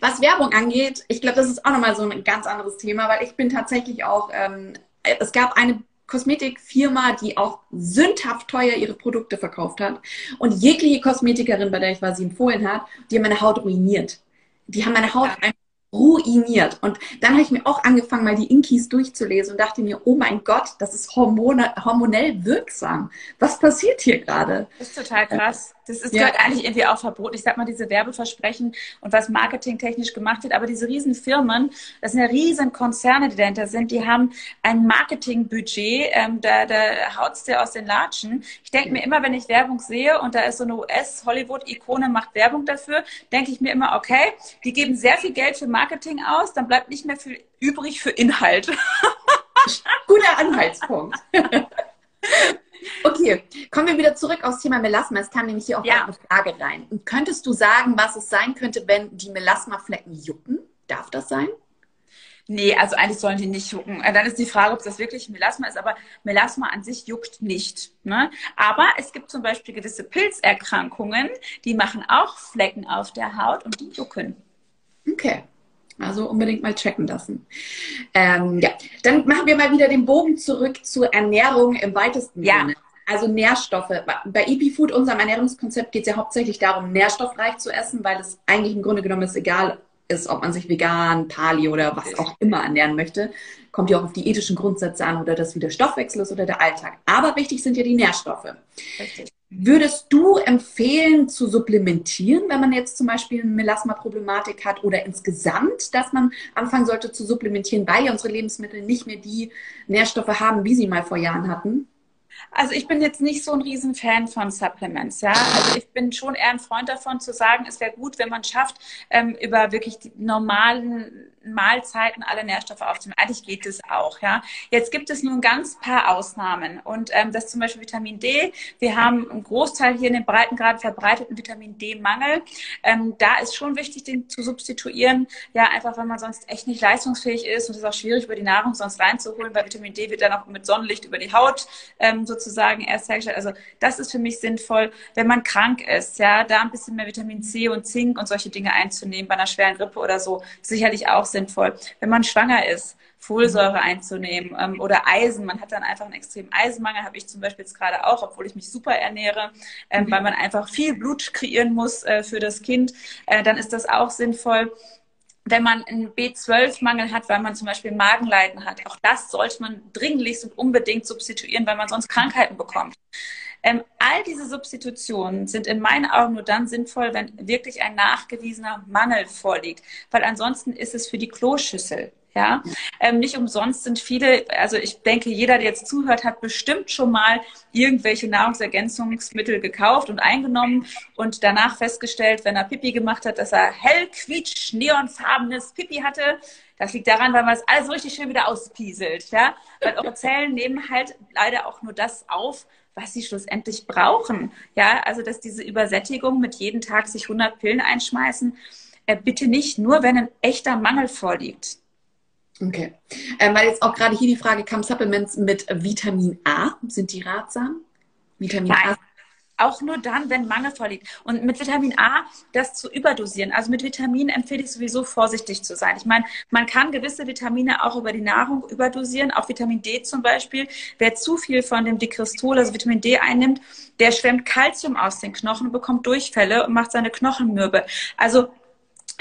Was Werbung angeht, ich glaube, das ist auch nochmal so ein ganz anderes Thema, weil ich bin tatsächlich auch, ähm, es gab eine Kosmetikfirma, die auch sündhaft teuer ihre Produkte verkauft hat. Und jegliche Kosmetikerin, bei der ich war, sie empfohlen hat, die haben meine Haut ruiniert. Die haben meine Haut ja. einfach ruiniert. Und dann habe ich mir auch angefangen, mal die Inkis durchzulesen und dachte mir, oh mein Gott, das ist hormone, hormonell wirksam. Was passiert hier gerade? Das ist total krass. Das ist ja. eigentlich irgendwie auch verboten. Ich sag mal, diese Werbeversprechen und was marketingtechnisch gemacht wird, aber diese riesen Firmen, das sind ja riesen Konzerne, die dahinter sind, die haben ein Marketingbudget, ähm, da, da haut's dir aus den Latschen. Ich denke mir immer, wenn ich Werbung sehe und da ist so eine US-Hollywood-Ikone macht Werbung dafür, denke ich mir immer, okay, die geben sehr viel Geld für Marketing aus, dann bleibt nicht mehr viel übrig für Inhalt. Guter Anhaltspunkt. Okay, kommen wir wieder zurück aufs Thema Melasma. Es kam nämlich hier auch ja. eine Frage rein. Und könntest du sagen, was es sein könnte, wenn die Melasma-Flecken jucken? Darf das sein? Nee, also eigentlich sollen die nicht jucken. Äh, dann ist die Frage, ob das wirklich Melasma ist, aber Melasma an sich juckt nicht. Ne? Aber es gibt zum Beispiel gewisse Pilzerkrankungen, die machen auch Flecken auf der Haut und die jucken. Okay. Also unbedingt mal checken lassen. Ähm, ja, dann machen wir mal wieder den Bogen zurück zur Ernährung im weitesten ja. Sinne. Also Nährstoffe. Bei EpiFood, unserem Ernährungskonzept, geht es ja hauptsächlich darum, nährstoffreich zu essen, weil es eigentlich im Grunde genommen ist egal ist, ob man sich vegan, Pali oder was auch immer ernähren möchte. Kommt ja auch auf die ethischen Grundsätze an oder das, wie der Stoffwechsel ist oder der Alltag. Aber wichtig sind ja die Nährstoffe. Richtig. Würdest du empfehlen zu supplementieren, wenn man jetzt zum Beispiel eine Melasma-Problematik hat oder insgesamt, dass man anfangen sollte zu supplementieren, weil ja unsere Lebensmittel nicht mehr die Nährstoffe haben, wie sie mal vor Jahren hatten? Also ich bin jetzt nicht so ein Riesenfan von Supplements, ja. Also ich bin schon eher ein Freund davon zu sagen, es wäre gut, wenn man schafft, ähm, über wirklich die normalen Mahlzeiten alle Nährstoffe aufzunehmen. Eigentlich geht es auch, ja. Jetzt gibt es nur ein ganz paar Ausnahmen und ähm, das zum Beispiel Vitamin D. Wir haben einen Großteil hier in den Breitengraden verbreiteten Vitamin D-Mangel. Ähm, da ist schon wichtig, den zu substituieren. Ja, einfach, wenn man sonst echt nicht leistungsfähig ist und es ist auch schwierig, über die Nahrung sonst reinzuholen, weil Vitamin D wird dann auch mit Sonnenlicht über die Haut ähm, sozusagen erst hergestellt. Also das ist für mich sinnvoll, wenn man krank ist, ja, da ein bisschen mehr Vitamin C und Zink und solche Dinge einzunehmen bei einer schweren Grippe oder so. Sicherlich auch sinnvoll. Wenn man schwanger ist, Folsäure einzunehmen ähm, oder Eisen. Man hat dann einfach einen extremen Eisenmangel, habe ich zum Beispiel jetzt gerade auch, obwohl ich mich super ernähre, ähm, mhm. weil man einfach viel Blut kreieren muss äh, für das Kind. Äh, dann ist das auch sinnvoll wenn man einen B12-Mangel hat, weil man zum Beispiel Magenleiden hat, auch das sollte man dringlichst und unbedingt substituieren, weil man sonst Krankheiten bekommt. Ähm, all diese Substitutionen sind in meinen Augen nur dann sinnvoll, wenn wirklich ein nachgewiesener Mangel vorliegt, weil ansonsten ist es für die Kloschüssel. Ja, ähm, nicht umsonst sind viele, also ich denke, jeder, der jetzt zuhört, hat bestimmt schon mal irgendwelche Nahrungsergänzungsmittel gekauft und eingenommen und danach festgestellt, wenn er Pipi gemacht hat, dass er hell quietsch neonfarbenes Pipi hatte. Das liegt daran, weil man es alles richtig schön wieder auspieselt, ja. Weil eure Zellen nehmen halt leider auch nur das auf, was sie schlussendlich brauchen. Ja, also dass diese Übersättigung mit jedem Tag sich 100 Pillen einschmeißen, äh, bitte nicht, nur wenn ein echter Mangel vorliegt. Okay. Ähm, weil jetzt auch gerade hier die Frage kam, Supplements mit Vitamin A, sind die ratsam? Vitamin Nein. A? Auch nur dann, wenn Mangel vorliegt. Und mit Vitamin A das zu überdosieren. Also mit Vitaminen empfehle ich sowieso vorsichtig zu sein. Ich meine, man kann gewisse Vitamine auch über die Nahrung überdosieren, auch Vitamin D zum Beispiel. Wer zu viel von dem Dikristol, also Vitamin D einnimmt, der schwemmt Kalzium aus den Knochen bekommt Durchfälle und macht seine Knochen mürbe. Also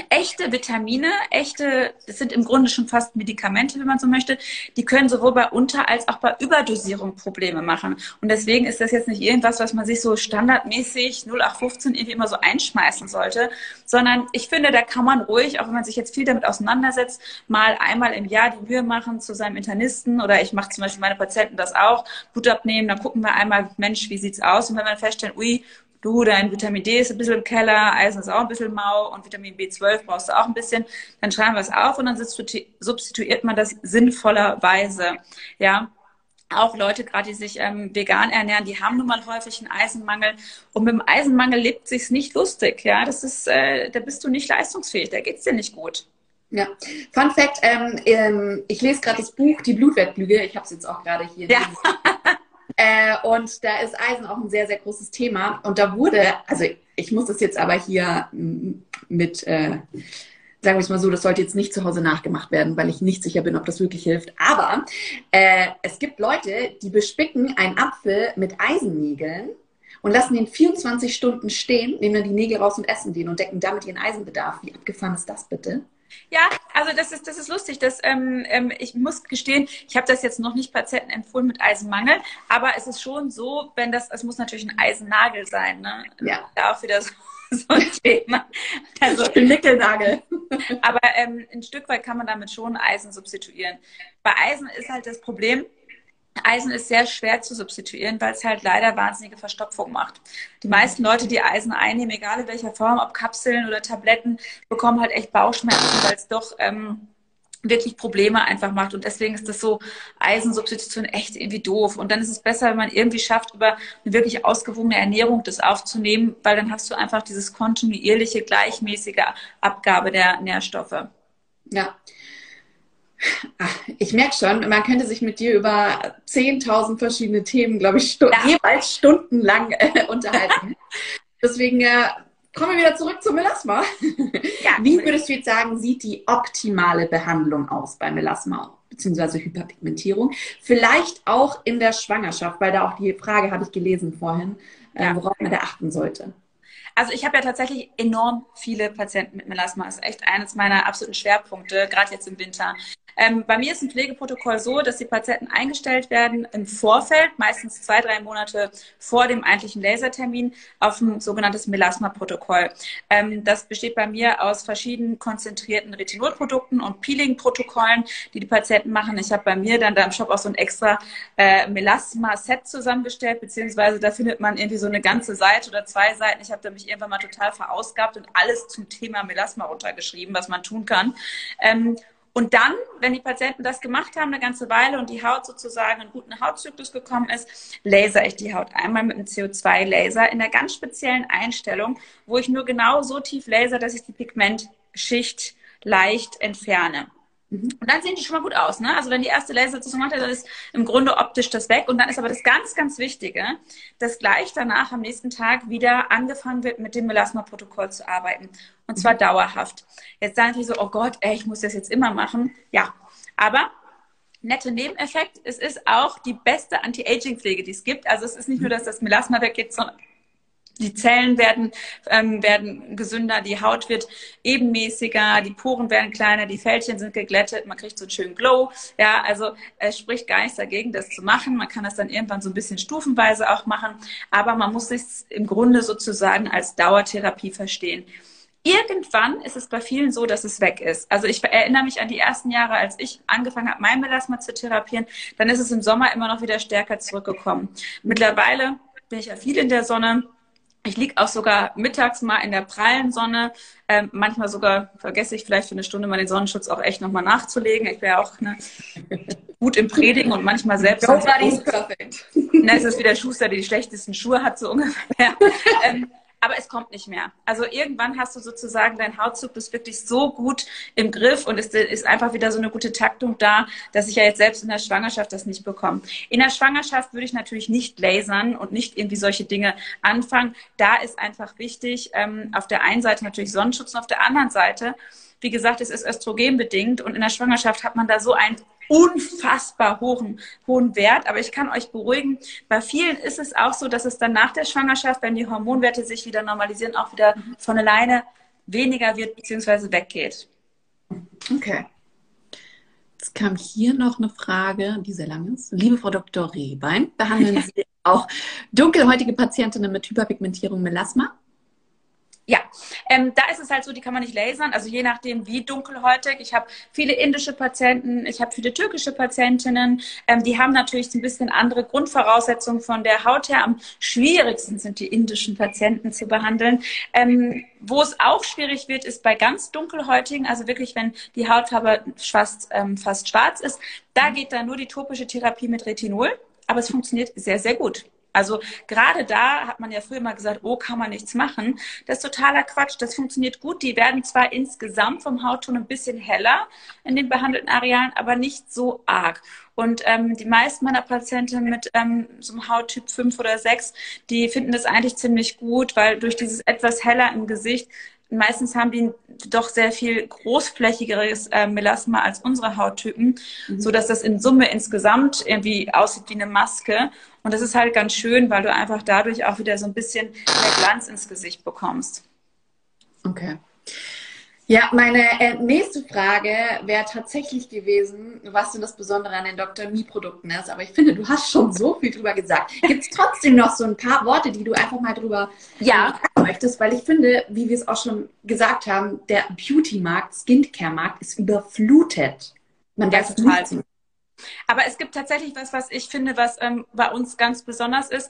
echte Vitamine, echte, das sind im Grunde schon fast Medikamente, wenn man so möchte, die können sowohl bei Unter- als auch bei Überdosierung Probleme machen. Und deswegen ist das jetzt nicht irgendwas, was man sich so standardmäßig 0815 irgendwie immer so einschmeißen sollte, sondern ich finde, da kann man ruhig, auch wenn man sich jetzt viel damit auseinandersetzt, mal einmal im Jahr die Mühe machen zu seinem Internisten oder ich mache zum Beispiel meine Patienten das auch, Blut abnehmen, dann gucken wir einmal, Mensch, wie sieht's aus? Und wenn wir feststellen, ui, du, dein Vitamin D ist ein bisschen im Keller, Eisen ist auch ein bisschen mau und Vitamin B12 brauchst du auch ein bisschen, dann schreiben wir es auf und dann substituiert man das sinnvollerweise. Ja, auch Leute, gerade die sich ähm, vegan ernähren, die haben nun mal häufig einen Eisenmangel. Und mit dem Eisenmangel lebt sich's nicht lustig. Ja, das ist, äh, da bist du nicht leistungsfähig, da geht's dir nicht gut. Ja, Fun Fact: ähm, ähm, Ich lese gerade das Buch Die Blutwertlüge. Ich habe es jetzt auch gerade hier. Ja. Äh, und da ist Eisen auch ein sehr, sehr großes Thema. Und da wurde, also ich muss das jetzt aber hier mit, äh, sagen wir es mal so, das sollte jetzt nicht zu Hause nachgemacht werden, weil ich nicht sicher bin, ob das wirklich hilft. Aber äh, es gibt Leute, die bespicken einen Apfel mit Eisennägeln und lassen den 24 Stunden stehen, nehmen dann die Nägel raus und essen den und decken damit ihren Eisenbedarf. Wie abgefahren ist das bitte? Ja, also das ist, das ist lustig. Das, ähm, ähm, ich muss gestehen, ich habe das jetzt noch nicht Patienten empfohlen mit Eisenmangel, aber es ist schon so, wenn das, es muss natürlich ein Eisennagel sein, ne? Ja. Da auch wieder so, so ein Thema. Also ein Nickelnagel. aber ähm, ein Stück weit kann man damit schon Eisen substituieren. Bei Eisen ist halt das Problem, Eisen ist sehr schwer zu substituieren, weil es halt leider wahnsinnige Verstopfung macht. Die meisten Leute, die Eisen einnehmen, egal in welcher Form, ob Kapseln oder Tabletten, bekommen halt echt Bauchschmerzen, weil es doch ähm, wirklich Probleme einfach macht. Und deswegen ist das so Eisensubstitution echt irgendwie doof. Und dann ist es besser, wenn man irgendwie schafft, über eine wirklich ausgewogene Ernährung das aufzunehmen, weil dann hast du einfach dieses kontinuierliche, gleichmäßige Abgabe der Nährstoffe. Ja, ich merke schon, man könnte sich mit dir über 10.000 verschiedene Themen, glaube ich, stu ja. jeweils stundenlang äh, unterhalten. Deswegen äh, kommen wir wieder zurück zum Melasma. Ja, Wie würdest du jetzt sagen, sieht die optimale Behandlung aus bei Melasma bzw. Hyperpigmentierung? Vielleicht auch in der Schwangerschaft, weil da auch die Frage habe ich gelesen vorhin, äh, worauf man da achten sollte. Also ich habe ja tatsächlich enorm viele Patienten mit Melasma. Das ist echt eines meiner absoluten Schwerpunkte, gerade jetzt im Winter. Ähm, bei mir ist ein Pflegeprotokoll so, dass die Patienten eingestellt werden im Vorfeld, meistens zwei, drei Monate vor dem eigentlichen Lasertermin, auf ein sogenanntes Melasma-Protokoll. Ähm, das besteht bei mir aus verschiedenen konzentrierten Retinolprodukten und Peeling-Protokollen, die die Patienten machen. Ich habe bei mir dann da im Shop auch so ein extra äh, Melasma-Set zusammengestellt, beziehungsweise da findet man irgendwie so eine ganze Seite oder zwei Seiten. Ich habe da mich irgendwann mal total verausgabt und alles zum Thema Melasma runtergeschrieben, was man tun kann. Ähm, und dann, wenn die Patienten das gemacht haben, eine ganze Weile und die Haut sozusagen einen guten Hautzyklus gekommen ist, laser ich die Haut einmal mit einem CO2-Laser in einer ganz speziellen Einstellung, wo ich nur genau so tief laser, dass ich die Pigmentschicht leicht entferne. Mhm. Und dann sehen die schon mal gut aus. Ne? Also wenn die erste Lasersitzung macht, dann ist im Grunde optisch das weg. Und dann ist aber das ganz, ganz Wichtige, dass gleich danach am nächsten Tag wieder angefangen wird, mit dem Melasma-Protokoll zu arbeiten. Und zwar mhm. dauerhaft. Jetzt sagen die so, oh Gott, ey, ich muss das jetzt immer machen. Ja, aber nette Nebeneffekt, es ist auch die beste Anti-Aging-Pflege, die es gibt. Also es ist nicht nur, dass das Melasma weggeht, sondern die Zellen werden, ähm, werden gesünder, die Haut wird ebenmäßiger, die Poren werden kleiner, die Fältchen sind geglättet, man kriegt so einen schönen Glow. Ja, also es spricht gar nichts dagegen, das zu machen. Man kann das dann irgendwann so ein bisschen stufenweise auch machen, aber man muss sich im Grunde sozusagen als Dauertherapie verstehen. Irgendwann ist es bei vielen so, dass es weg ist. Also ich erinnere mich an die ersten Jahre, als ich angefangen habe, mein Melasma zu therapieren, dann ist es im Sommer immer noch wieder stärker zurückgekommen. Mittlerweile bin ich ja viel in der Sonne ich liege auch sogar mittags mal in der prallen Sonne. Ähm, manchmal sogar vergesse ich vielleicht für eine Stunde mal den Sonnenschutz auch echt nochmal nachzulegen. Ich wäre auch ne, gut im Predigen und manchmal selbst. Nobody's perfect. Ne, es ist wie der Schuster, der die schlechtesten Schuhe hat, so ungefähr. ähm, aber es kommt nicht mehr. Also irgendwann hast du sozusagen dein Hautzyklus wirklich so gut im Griff und es ist einfach wieder so eine gute Taktung da, dass ich ja jetzt selbst in der Schwangerschaft das nicht bekomme. In der Schwangerschaft würde ich natürlich nicht lasern und nicht irgendwie solche Dinge anfangen. Da ist einfach wichtig, ähm, auf der einen Seite natürlich Sonnenschutz und auf der anderen Seite wie gesagt, es ist östrogenbedingt und in der Schwangerschaft hat man da so einen unfassbar hohen, hohen Wert. Aber ich kann euch beruhigen, bei vielen ist es auch so, dass es dann nach der Schwangerschaft, wenn die Hormonwerte sich wieder normalisieren, auch wieder von alleine weniger wird bzw. weggeht. Okay. Jetzt kam hier noch eine Frage, die sehr lang ist. Liebe Frau Dr. Rehbein, behandeln Sie auch dunkelhäutige Patientinnen mit Hyperpigmentierung Melasma? Ja, ähm, da ist es halt so, die kann man nicht lasern, also je nachdem, wie dunkelhäutig. Ich habe viele indische Patienten, ich habe viele türkische Patientinnen. Ähm, die haben natürlich ein bisschen andere Grundvoraussetzungen von der Haut her. Am schwierigsten sind die indischen Patienten zu behandeln. Ähm, wo es auch schwierig wird, ist bei ganz dunkelhäutigen, also wirklich, wenn die Hautfarbe fast, ähm, fast schwarz ist. Da geht dann nur die topische Therapie mit Retinol, aber es funktioniert sehr, sehr gut. Also gerade da hat man ja früher mal gesagt, oh, kann man nichts machen. Das ist totaler Quatsch. Das funktioniert gut. Die werden zwar insgesamt vom Hautton ein bisschen heller in den behandelten Arealen, aber nicht so arg. Und ähm, die meisten meiner Patienten mit ähm, so einem Hauttyp 5 oder 6, die finden das eigentlich ziemlich gut, weil durch dieses etwas heller im Gesicht meistens haben die doch sehr viel großflächigeres äh, Melasma als unsere Hauttypen, mhm. so dass das in Summe insgesamt irgendwie aussieht wie eine Maske. Und das ist halt ganz schön, weil du einfach dadurch auch wieder so ein bisschen mehr Glanz ins Gesicht bekommst. Okay. Ja, meine äh, nächste Frage wäre tatsächlich gewesen, was denn das Besondere an den Dr. Mi-Produkten ist. Aber ich finde, du hast schon so viel drüber gesagt. Gibt es trotzdem noch so ein paar Worte, die du einfach mal drüber ja. sagen möchtest? Weil ich finde, wie wir es auch schon gesagt haben, der Beauty-Markt, Skincare-Markt ist überflutet. Man weiß total. Aber es gibt tatsächlich was, was ich finde, was ähm, bei uns ganz besonders ist.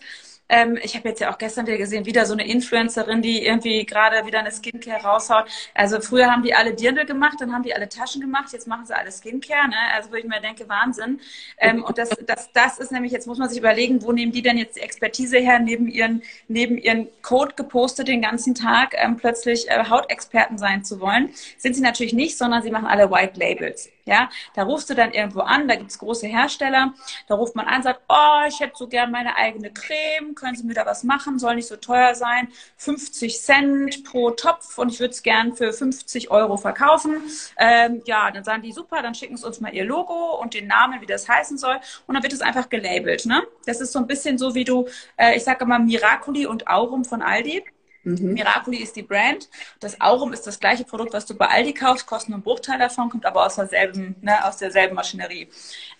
Ähm, ich habe jetzt ja auch gestern wieder gesehen, wieder so eine Influencerin, die irgendwie gerade wieder eine Skincare raushaut. Also früher haben die alle Dirndl gemacht, dann haben die alle Taschen gemacht, jetzt machen sie alle Skincare. Ne? Also wo ich mir denke, Wahnsinn. Ähm, und das, das, das ist nämlich, jetzt muss man sich überlegen, wo nehmen die denn jetzt die Expertise her, neben ihren, neben ihren Code gepostet den ganzen Tag ähm, plötzlich äh, Hautexperten sein zu wollen. Sind sie natürlich nicht, sondern sie machen alle White Labels. Ja, da rufst du dann irgendwo an, da gibt's große Hersteller, da ruft man an, sagt, oh, ich hätte so gern meine eigene Creme, können Sie mir da was machen, soll nicht so teuer sein, 50 Cent pro Topf und ich würde es gern für 50 Euro verkaufen. Ähm, ja, dann sagen die, super, dann schicken Sie uns mal Ihr Logo und den Namen, wie das heißen soll und dann wird es einfach gelabelt. Ne? Das ist so ein bisschen so, wie du, äh, ich sage immer Miraculi und Aurum von Aldi. Mhm. Miraculi ist die Brand. Das Aurum ist das gleiche Produkt, was du bei Aldi kaufst, kostet nur einen Bruchteil davon, kommt aber aus derselben, ne, aus derselben Maschinerie.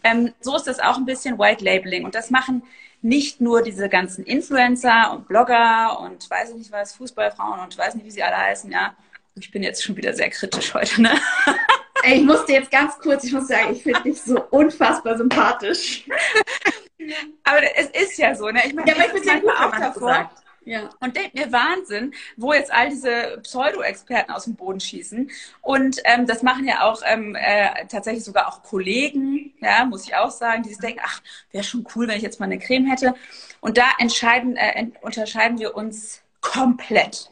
Ähm, so ist das auch ein bisschen White Labeling. Und das machen nicht nur diese ganzen Influencer und Blogger und weiß ich nicht was, Fußballfrauen und weiß nicht, wie sie alle heißen, ja. Ich bin jetzt schon wieder sehr kritisch heute, ne? Ey, ich musste jetzt ganz kurz, ich muss sagen, ich finde dich so unfassbar sympathisch. Aber es ist ja so, ne? Ich meine, ja, aber ich bin ja gut auch davor. Gesagt. Ja. Und denkt mir Wahnsinn, wo jetzt all diese Pseudo-Experten aus dem Boden schießen. Und ähm, das machen ja auch ähm, äh, tatsächlich sogar auch Kollegen, ja, muss ich auch sagen, die sich denken, ach, wäre schon cool, wenn ich jetzt mal eine Creme hätte. Und da entscheiden, äh, unterscheiden wir uns komplett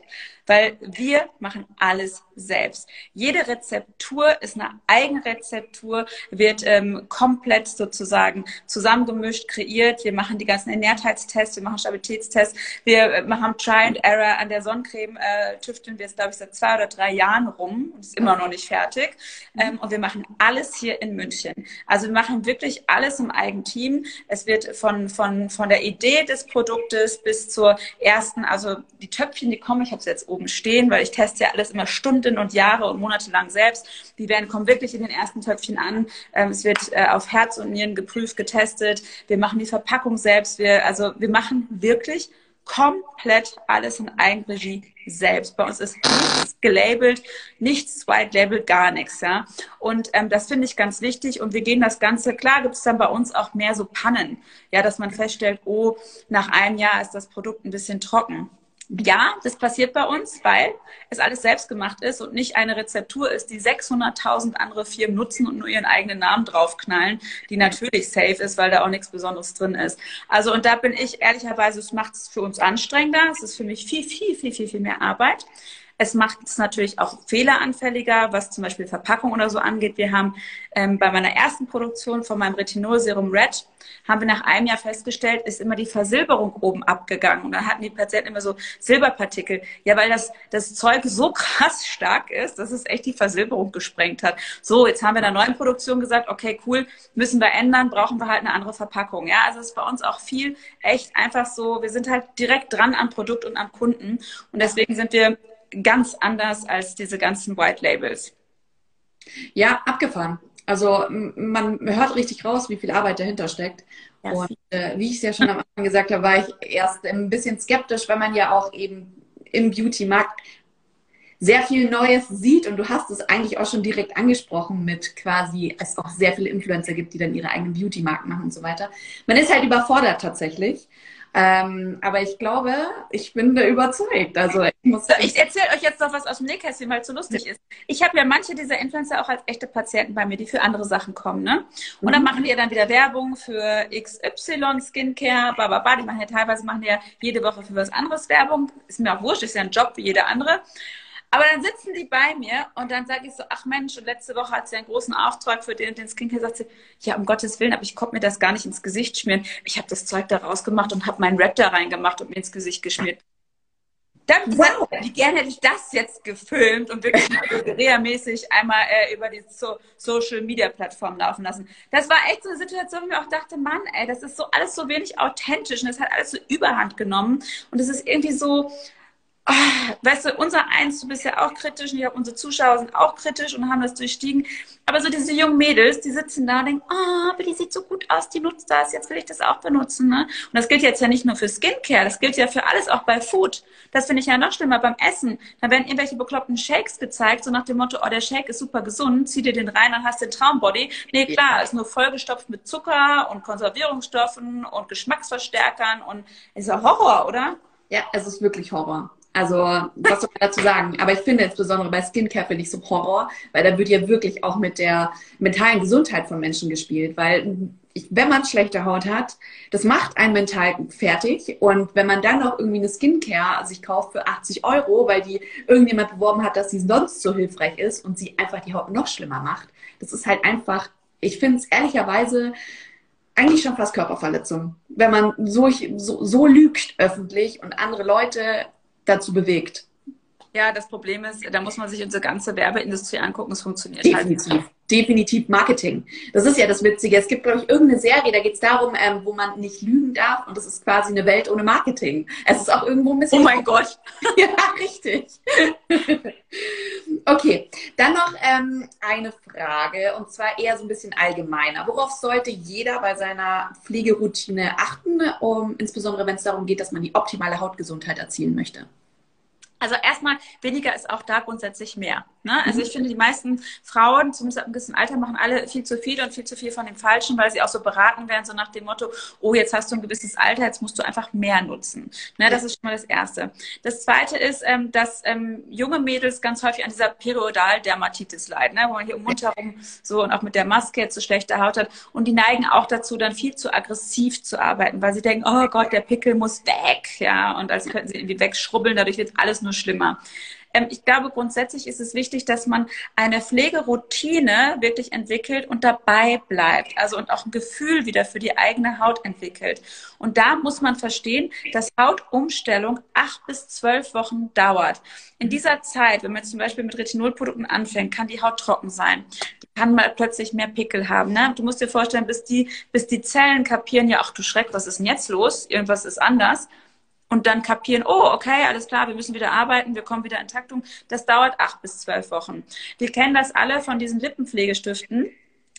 weil wir machen alles selbst. Jede Rezeptur ist eine Eigenrezeptur, wird ähm, komplett sozusagen zusammengemischt, kreiert. Wir machen die ganzen Ernährtheitstests, wir machen Stabilitätstests, wir äh, machen Try and Error an der Sonnencreme, äh, tüfteln wir jetzt, glaube ich, seit zwei oder drei Jahren rum und ist immer noch nicht fertig. Ähm, und wir machen alles hier in München. Also wir machen wirklich alles im eigenen Team. Es wird von, von, von der Idee des Produktes bis zur ersten, also die Töpfchen, die kommen, ich habe es jetzt oben stehen, weil ich teste ja alles immer Stunden und Jahre und Monate lang selbst. Die werden kommen wirklich in den ersten Töpfchen an. Ähm, es wird äh, auf Herz und Nieren geprüft, getestet. Wir machen die Verpackung selbst. Wir, also wir machen wirklich komplett alles in Eigenregie selbst. Bei uns ist nichts gelabelt, nichts white labeled, gar nichts, ja. Und ähm, das finde ich ganz wichtig. Und wir gehen das Ganze, klar gibt es dann bei uns auch mehr so Pannen, ja, dass man feststellt, oh, nach einem Jahr ist das Produkt ein bisschen trocken Ja, das passiert bei uns, weil es alles selbst gemacht ist und nicht eine Rezeptur ist, die 600.000 andere Firmen nutzen und nur ihren eigenen Namen draufknallen, die natürlich safe ist, weil da auch nichts Besonderes drin ist. Also und da bin ich ehrlicherweise, es macht es für uns anstrengender, es ist für mich viel, viel, viel, viel, viel mehr Arbeit. Es macht es natürlich auch fehleranfälliger, was zum Beispiel Verpackung oder so angeht. Wir haben ähm, bei meiner ersten Produktion von meinem Retinolserum Red, haben wir nach einem Jahr festgestellt, ist immer die Versilberung oben abgegangen. Und dann hatten die Patienten immer so Silberpartikel. Ja, weil das, das Zeug so krass stark ist, dass es echt die Versilberung gesprengt hat. So, jetzt haben wir in der neuen Produktion gesagt, okay, cool, müssen wir ändern, brauchen wir halt eine andere Verpackung. Ja, also es ist bei uns auch viel echt einfach so, wir sind halt direkt dran am Produkt und am Kunden. Und deswegen sind wir ganz anders als diese ganzen White Labels. Ja, abgefahren. Also man hört richtig raus, wie viel Arbeit dahinter steckt. Ja, und äh, wie ich es ja schon am Anfang gesagt habe, war ich erst ein bisschen skeptisch, weil man ja auch eben im Beauty-Markt sehr viel Neues sieht und du hast es eigentlich auch schon direkt angesprochen mit quasi, es auch sehr viele Influencer gibt, die dann ihre eigenen Beauty-Marken machen und so weiter. Man ist halt überfordert tatsächlich. Ähm, aber ich glaube, ich bin da überzeugt. Also ich muss. Ich erzähle euch jetzt noch was aus dem Nähkästchen, weil es so lustig ist. Ich habe ja manche dieser Influencer auch als echte Patienten bei mir, die für andere Sachen kommen, ne? Und mhm. dann machen die dann wieder Werbung für XY Skincare, bla, bla, bla. Die machen ja teilweise machen ja jede Woche für was anderes Werbung. Ist mir auch wurscht, ist ja ein Job wie jeder andere. Aber dann sitzen die bei mir und dann sage ich so, ach Mensch, und letzte Woche hat sie einen großen Auftrag für den, den Skincare, sagt sie, ja, um Gottes Willen, aber ich konnte mir das gar nicht ins Gesicht schmieren. Ich habe das Zeug da rausgemacht und habe meinen Rap da reingemacht und mir ins Gesicht geschmiert. Dann, wow, wie gerne hätte ich das jetzt gefilmt und wirklich mäßig einmal äh, über die so Social Media Plattform laufen lassen. Das war echt so eine Situation, wo ich auch dachte, Mann, ey, das ist so alles so wenig authentisch und das hat alles so Überhand genommen und es ist irgendwie so, oh, weißt du, unser Eins, du bist ja auch kritisch und ich glaube, unsere Zuschauer sind auch kritisch und haben das durchstiegen. Aber so diese jungen Mädels, die sitzen da und denken, oh, aber die sieht so gut aus, die nutzt das, jetzt will ich das auch benutzen. Ne? Und das gilt jetzt ja nicht nur für Skincare, das gilt ja für alles, auch bei Food. Das finde ich ja noch schlimmer beim Essen. Da werden irgendwelche bekloppten Shakes gezeigt, so nach dem Motto, oh, der Shake ist super gesund, zieh dir den rein, dann hast du den Traumbody. Nee, klar, ist nur vollgestopft mit Zucker und Konservierungsstoffen und Geschmacksverstärkern und ist ja Horror, oder? Ja, es ist wirklich Horror. Also, was soll man dazu sagen? Aber ich finde insbesondere bei Skincare finde ich so Horror, weil da wird ja wirklich auch mit der mentalen Gesundheit von Menschen gespielt, weil ich, wenn man schlechte Haut hat, das macht einen mental fertig. Und wenn man dann noch irgendwie eine Skincare sich kauft für 80 Euro, weil die irgendjemand beworben hat, dass sie sonst so hilfreich ist und sie einfach die Haut noch schlimmer macht, das ist halt einfach, ich finde es ehrlicherweise eigentlich schon fast Körperverletzung. Wenn man so, so, so lügt öffentlich und andere Leute dazu bewegt. Ja, das Problem ist, da muss man sich unsere ganze Werbeindustrie angucken, es funktioniert Definitiv. halt. Definitiv Marketing. Das ist ja das Witzige. Es gibt, glaube ich, irgendeine Serie, da geht es darum, ähm, wo man nicht lügen darf und das ist quasi eine Welt ohne Marketing. Es ist auch irgendwo ein bisschen. Oh mein Gott. ja, richtig. okay, dann noch ähm, eine Frage und zwar eher so ein bisschen allgemeiner. Worauf sollte jeder bei seiner Pflegeroutine achten, um, insbesondere wenn es darum geht, dass man die optimale Hautgesundheit erzielen möchte? Also erstmal, weniger ist auch da grundsätzlich mehr. Ne? Also mhm. ich finde, die meisten Frauen, zumindest ab einem gewissen Alter, machen alle viel zu viel und viel zu viel von dem Falschen, weil sie auch so beraten werden, so nach dem Motto, oh, jetzt hast du ein gewisses Alter, jetzt musst du einfach mehr nutzen. Ne? Das ist schon mal das Erste. Das Zweite ist, ähm, dass ähm, junge Mädels ganz häufig an dieser Periodaldermatitis leiden, ne? wo man hier um Mund herum so und auch mit der Maske jetzt so schlechte Haut hat. Und die neigen auch dazu, dann viel zu aggressiv zu arbeiten, weil sie denken, oh Gott, der Pickel muss weg. ja, Und als könnten sie irgendwie wegschrubbeln, dadurch wird alles nur nur schlimmer. Ähm, ich glaube, grundsätzlich ist es wichtig, dass man eine Pflegeroutine wirklich entwickelt und dabei bleibt. Also und auch ein Gefühl wieder für die eigene Haut entwickelt. Und da muss man verstehen, dass Hautumstellung acht bis zwölf Wochen dauert. In dieser Zeit, wenn man zum Beispiel mit Retinolprodukten anfängt, kann die Haut trocken sein. Die kann mal plötzlich mehr Pickel haben. Ne? Du musst dir vorstellen, bis die, bis die Zellen kapieren, ja, ach du Schreck, was ist denn jetzt los? Irgendwas ist anders und dann kapieren, oh, okay, alles klar, wir müssen wieder arbeiten, wir kommen wieder in Taktung. Das dauert acht bis zwölf Wochen. Wir kennen das alle von diesen Lippenpflegestiften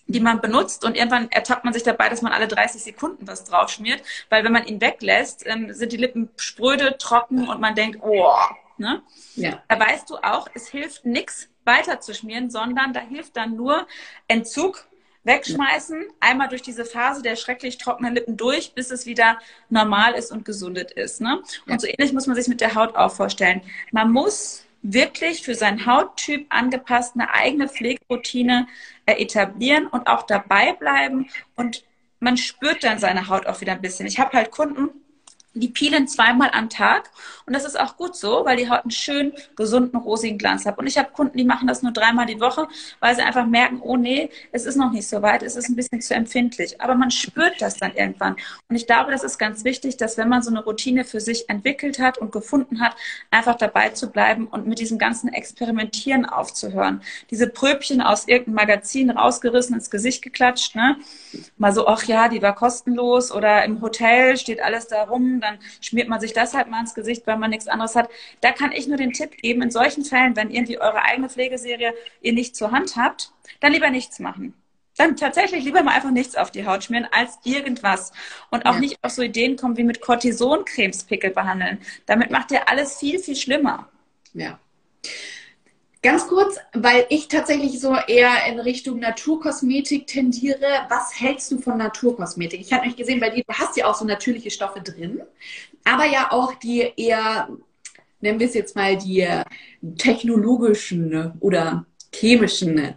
die man benutzt und irgendwann ertappt man sich dabei, dass man alle 30 Sekunden was draufschmiert, weil wenn man ihn weglässt, ähm, sind die Lippen spröde, trocken und man denkt, oh, ne? Ja. Da weißt du auch, es hilft nichts weiter zu schmieren, sondern da hilft dann nur Entzug wegschmeißen, einmal durch diese Phase der schrecklich trockenen Lippen durch, bis es wieder normal ist und gesundet ist. Ne? Und so ähnlich muss man sich mit der Haut auch vorstellen. Man muss wirklich für seinen Hauttyp angepasst eine eigene Pflegeroutine äh, etablieren und auch dabei bleiben und man spürt dann seine Haut auch wieder ein bisschen. Ich habe halt Kunden, die peelen zweimal am Tag und das ist auch gut so, weil die Haut einen schönen, gesunden, rosigen Glanz hat. Und ich habe Kunden, die machen das nur dreimal die Woche, weil sie einfach merken, oh nee, es ist noch nicht so weit, es ist ein bisschen zu empfindlich. Aber man spürt das dann irgendwann. Und ich glaube, das ist ganz wichtig, dass wenn man so eine Routine für sich entwickelt hat und gefunden hat, einfach dabei zu bleiben und mit diesem ganzen Experimentieren aufzuhören. Diese Pröbchen aus irgendeinem Magazin rausgerissen, ins Gesicht geklatscht, ne? Mal so, ach ja, die war kostenlos oder im Hotel steht alles da rum, dann schmiert man sich das halt mal ins Gesicht, weil man nichts anderes hat. Da kann ich nur den Tipp geben, in solchen Fällen, wenn irgendwie eure eigene Pflegeserie ihr nicht zur Hand habt, dann lieber nichts machen. Dann tatsächlich lieber mal einfach nichts auf die Haut schmieren als irgendwas. Und auch ja. nicht auf so Ideen kommen wie mit Cortisoncremes Pickel behandeln. Damit macht ihr alles viel, viel schlimmer. Ja. Ganz kurz, weil ich tatsächlich so eher in Richtung Naturkosmetik tendiere. Was hältst du von Naturkosmetik? Ich habe nicht gesehen, bei dir, du hast ja auch so natürliche Stoffe drin, aber ja auch die eher, nennen wir es jetzt mal, die technologischen oder chemischen.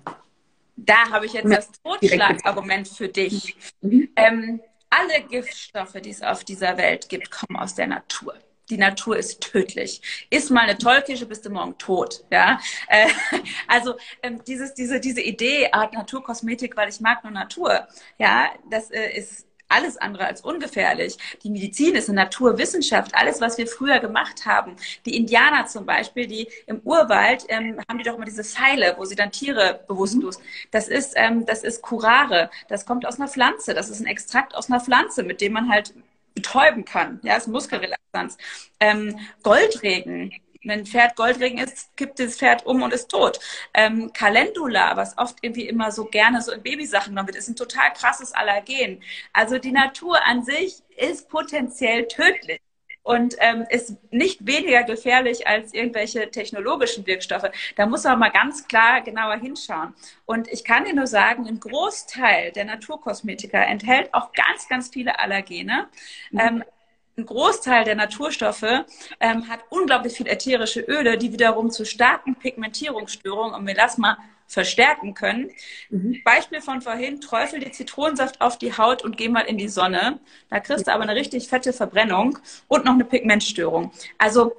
Da habe ich jetzt das Totschlagargument für dich. Mhm. Ähm, alle Giftstoffe, die es auf dieser Welt gibt, kommen aus der Natur die Natur ist tödlich. Iss mal eine Tollkirsche, bist du morgen tot. Ja, äh, also ähm, dieses, diese, diese Idee, Art Naturkosmetik, weil ich mag nur Natur. Ja, das äh, ist alles andere als ungefährlich. Die Medizin ist eine Naturwissenschaft. Alles, was wir früher gemacht haben. Die Indianer zum Beispiel, die im Urwald ähm, haben die doch immer diese Pfeile, wo sie dann Tiere bewusstlos. Das ist, ähm, das ist Curare. Das kommt aus einer Pflanze. Das ist ein Extrakt aus einer Pflanze, mit dem man halt betäuben kann. Ja, ist Muskelrelaxanz. Ähm, Goldregen. Wenn ein Pferd Goldregen ist, kippt das Pferd um und ist tot. Ähm, Calendula, was oft irgendwie immer so gerne so in Babysachen genommen wird, ist ein total krasses Allergen. Also die Natur an sich ist potenziell tödlich und ähm, ist nicht weniger gefährlich als irgendwelche technologischen Wirkstoffe. Da muss man mal ganz klar genauer hinschauen. Und ich kann dir nur sagen, ein Großteil der Naturkosmetika enthält auch ganz, ganz viele Allergene. Mhm. Ähm, ein Großteil der Naturstoffe ähm, hat unglaublich viel ätherische Öle, die wiederum zu starken Pigmentierungsstörungen und Melasma verstärken können. Mhm. Beispiel von vorhin, träufel dir Zitronensaft auf die Haut und geh mal in die Sonne. Da kriegst du aber eine richtig fette Verbrennung und noch eine Pigmentstörung. Also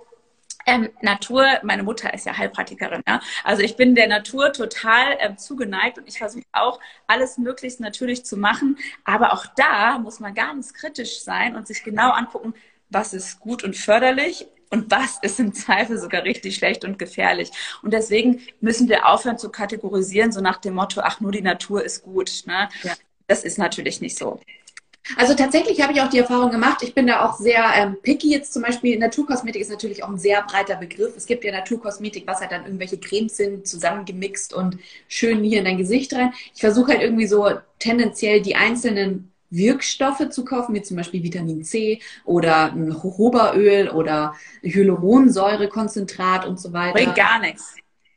ähm, Natur, meine Mutter ist ja Heilpraktikerin, ja? also ich bin der Natur total ähm, zugeneigt und ich versuche auch alles möglichst natürlich zu machen, aber auch da muss man ganz kritisch sein und sich genau angucken, was ist gut und förderlich und was ist im Zweifel sogar richtig schlecht und gefährlich. Und deswegen müssen wir aufhören zu kategorisieren, so nach dem Motto, ach, nur die Natur ist gut. Ne? Ja. Das ist natürlich nicht so. Also tatsächlich habe ich auch die Erfahrung gemacht, ich bin da auch sehr ähm, picky jetzt zum Beispiel. Naturkosmetik ist natürlich auch ein sehr breiter Begriff. Es gibt ja Naturkosmetik, was halt dann irgendwelche Cremes sind, zusammengemixt und schön hier in dein Gesicht rein. Ich versuche halt irgendwie so tendenziell die einzelnen Wirkstoffe zu kaufen, wie zum Beispiel Vitamin C oder ein Jojobaöl oder Hyaluronsäurekonzentrat und so weiter. Bringt gar nichts.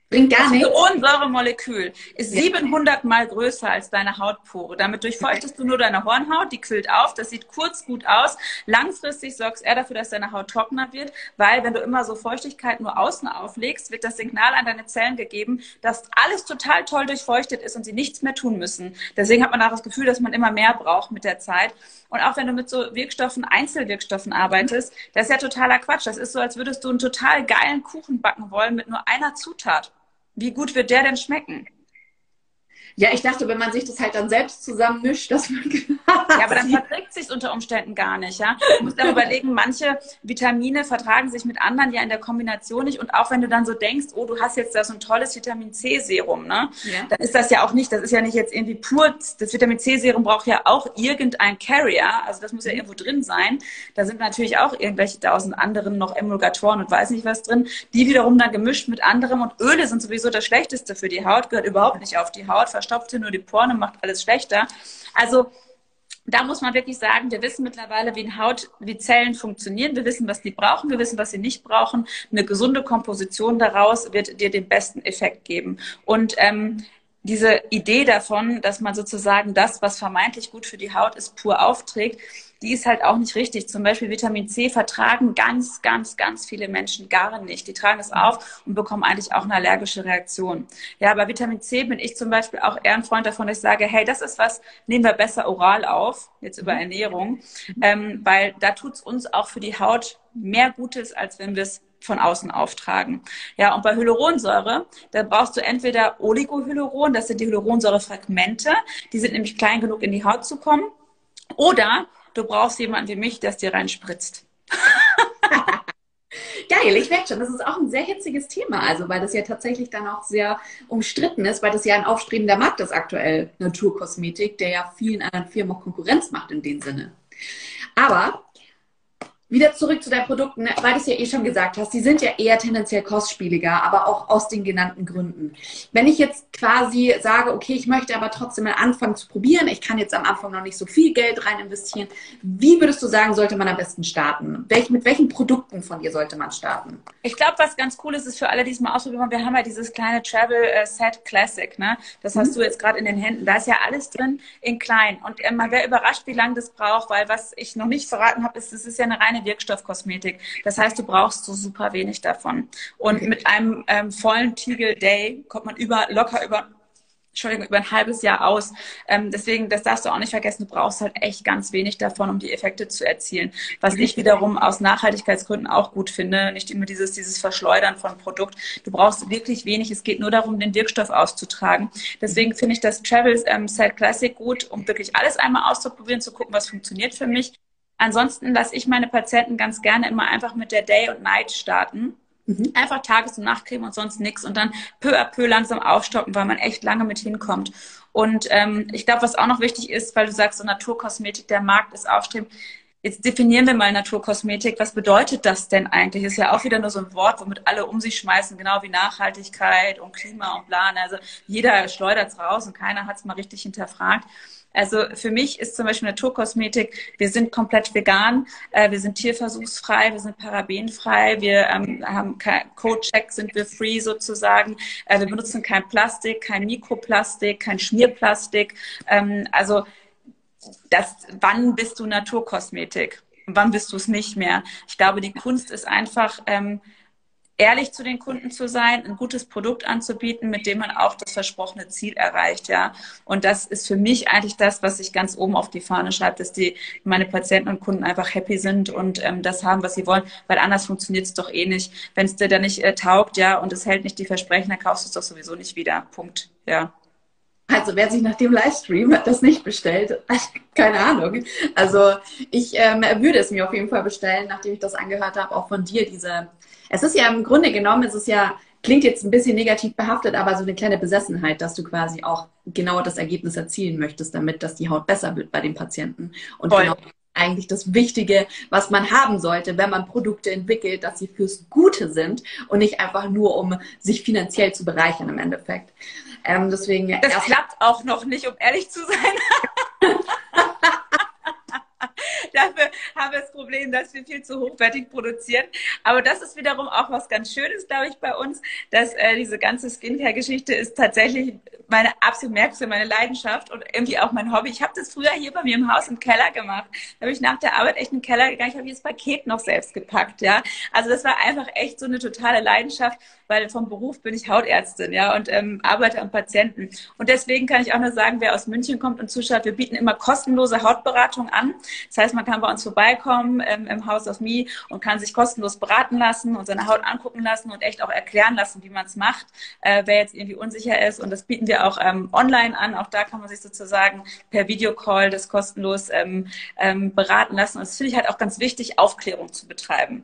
Bringt gar nichts. Das Hyaluronsäuremolekül ist ja. 700 mal größer als deine Hautpore. Damit durchfeuchtest du nur deine Hornhaut, die quillt auf, das sieht kurz gut aus. Langfristig sorgst er dafür, dass deine Haut trockener wird, weil wenn du immer so Feuchtigkeit nur außen auflegst, wird das Signal an deine Zellen gegeben, dass alles total toll durchfeuchtet ist und sie nichts mehr tun müssen. Deswegen hat man auch das Gefühl, dass man immer mehr braucht mit der Zeit. Und auch wenn du mit so Wirkstoffen, Einzelwirkstoffen arbeitest, das ist ja totaler Quatsch. Das ist so, als würdest du einen total geilen Kuchen backen wollen mit nur einer Zutat. Wie gut wird der denn schmecken? Ja, ich dachte, wenn man sich das halt dann selbst zusammenmischt, dass man. ja, aber dann verträgt sich unter Umständen gar nicht, ja. Du musst dann überlegen, manche Vitamine vertragen sich mit anderen ja in der Kombination nicht. Und auch wenn du dann so denkst, oh, du hast jetzt da so ein tolles Vitamin C-Serum, ne? Ja. Dann ist das ja auch nicht, das ist ja nicht jetzt irgendwie pur. Das Vitamin C-Serum braucht ja auch irgendein Carrier. Also das muss ja mhm. irgendwo drin sein. Da sind natürlich auch irgendwelche tausend anderen noch Emulgatoren und weiß nicht was drin. Die wiederum dann gemischt mit anderem. Und Öle sind sowieso das Schlechteste für die Haut, gehört überhaupt nicht auf die Haut verstopft hier nur die Porne, macht alles schlechter. Also da muss man wirklich sagen, wir wissen mittlerweile, wie Haut, wie Zellen funktionieren. Wir wissen, was die brauchen. Wir wissen, was sie nicht brauchen. Eine gesunde Komposition daraus wird dir den besten Effekt geben. Und ähm, diese Idee davon, dass man sozusagen das, was vermeintlich gut für die Haut ist, pur aufträgt, die ist halt auch nicht richtig. Zum Beispiel Vitamin C vertragen ganz, ganz, ganz viele Menschen gar nicht. Die tragen es auf und bekommen eigentlich auch eine allergische Reaktion. Ja, bei Vitamin C bin ich zum Beispiel auch eher ein Freund davon, dass ich sage, hey, das ist was, nehmen wir besser oral auf, jetzt über mhm. Ernährung, ähm, weil da tut's uns auch für die Haut mehr Gutes, als wenn wir es von außen auftragen. Ja, und bei Hyaluronsäure, da brauchst du entweder Oligohyaluron, das sind die Hyaluronsäurefragmente, die sind nämlich klein genug in die Haut zu kommen, oder du brauchst jemanden wie mich, der es dir reinspritzt. Geil, ich merke schon, das ist auch ein sehr hitziges Thema, also weil das ja tatsächlich dann auch sehr umstritten ist, weil das ja ein aufstrebender Markt ist aktuell, Naturkosmetik, der ja vielen anderen Firmen auch Konkurrenz macht in dem Sinne. Aber wieder zurück zu deinen Produkten, ne? weil du es ja eh schon gesagt hast, die sind ja eher tendenziell kostspieliger, aber auch aus den genannten Gründen. Wenn ich jetzt quasi sage, okay, ich möchte aber trotzdem mal anfangen zu probieren, ich kann jetzt am Anfang noch nicht so viel Geld rein investieren, wie würdest du sagen, sollte man am besten starten? Welch, mit welchen Produkten von dir sollte man starten? Ich glaube, was ganz cool ist, ist für alle, die es mal ausprobieren, wir haben ja dieses kleine Travel äh, Set Classic, ne? Das hast mhm. du jetzt gerade in den Händen. Da ist ja alles drin in klein. Und äh, man wäre überrascht, wie lange das braucht, weil was ich noch nicht verraten habe, ist, es ist ja eine reine Wirkstoffkosmetik. Das heißt, du brauchst so super wenig davon. Und mit einem ähm, vollen Tiegel Day kommt man über, locker über Entschuldigung, über ein halbes Jahr aus. Ähm, deswegen, das darfst du auch nicht vergessen, du brauchst halt echt ganz wenig davon, um die Effekte zu erzielen. Was ich wiederum aus Nachhaltigkeitsgründen auch gut finde, nicht immer dieses, dieses Verschleudern von Produkt. Du brauchst wirklich wenig, es geht nur darum, den Wirkstoff auszutragen. Deswegen finde ich das Travel ähm, Set Classic gut, um wirklich alles einmal auszuprobieren, zu gucken, was funktioniert für mich. Ansonsten lasse ich meine Patienten ganz gerne immer einfach mit der Day und Night starten. Mhm. Einfach Tages- und Nachtcreme und sonst nichts und dann peu à peu langsam aufstocken, weil man echt lange mit hinkommt. Und ähm, ich glaube, was auch noch wichtig ist, weil du sagst, so Naturkosmetik, der Markt ist aufstrebend. Jetzt definieren wir mal Naturkosmetik. Was bedeutet das denn eigentlich? Ist ja auch wieder nur so ein Wort, womit alle um sich schmeißen, genau wie Nachhaltigkeit und Klima und Plan. Also jeder schleudert es raus und keiner hat es mal richtig hinterfragt. Also für mich ist zum Beispiel Naturkosmetik, wir sind komplett vegan, äh, wir sind tierversuchsfrei, wir sind parabenfrei, wir ähm, haben Code-Check, sind wir free sozusagen. Äh, wir benutzen kein Plastik, kein Mikroplastik, kein Schmierplastik. Ähm, also das, wann bist du Naturkosmetik? Wann bist du es nicht mehr? Ich glaube, die Kunst ist einfach, ähm, ehrlich zu den Kunden zu sein, ein gutes Produkt anzubieten, mit dem man auch das versprochene Ziel erreicht, ja. Und das ist für mich eigentlich das, was ich ganz oben auf die Fahne schreibe, dass die meine Patienten und Kunden einfach happy sind und ähm, das haben, was sie wollen, weil anders funktioniert es doch eh nicht. Wenn es dir da nicht äh, taugt, ja, und es hält nicht die Versprechen, dann kaufst du es doch sowieso nicht wieder. Punkt. Ja. Also wer sich nach dem Livestream das nicht bestellt, keine Ahnung. Also ich ähm, würde es mir auf jeden Fall bestellen, nachdem ich das angehört habe, auch von dir, diese es ist ja im Grunde genommen, es ist ja, klingt jetzt ein bisschen negativ behaftet, aber so eine kleine Besessenheit, dass du quasi auch genau das Ergebnis erzielen möchtest, damit dass die Haut besser wird bei den Patienten. Und Voll. genau eigentlich das Wichtige, was man haben sollte, wenn man Produkte entwickelt, dass sie fürs Gute sind und nicht einfach nur, um sich finanziell zu bereichern im Endeffekt. Ähm, deswegen. Das klappt auch noch nicht, um ehrlich zu sein. Dafür haben wir das Problem, dass wir viel zu hochwertig produzieren. Aber das ist wiederum auch was ganz Schönes, glaube ich, bei uns, dass äh, diese ganze Skincare-Geschichte ist tatsächlich meine absolut merkste, meine Leidenschaft und irgendwie auch mein Hobby. Ich habe das früher hier bei mir im Haus im Keller gemacht. Da habe ich nach der Arbeit echt in den Keller gegangen. Ich habe das Paket noch selbst gepackt, ja. Also das war einfach echt so eine totale Leidenschaft, weil vom Beruf bin ich Hautärztin, ja, und ähm, arbeite am Patienten. Und deswegen kann ich auch nur sagen, wer aus München kommt und zuschaut, wir bieten immer kostenlose Hautberatung an. Das heißt, man kann bei uns vorbeikommen ähm, im Haus of Me und kann sich kostenlos beraten lassen und seine Haut angucken lassen und echt auch erklären lassen, wie man es macht, äh, wer jetzt irgendwie unsicher ist. Und das bieten wir auch ähm, online an. Auch da kann man sich sozusagen per Videocall das kostenlos ähm, ähm, beraten lassen. Und das finde ich halt auch ganz wichtig, Aufklärung zu betreiben.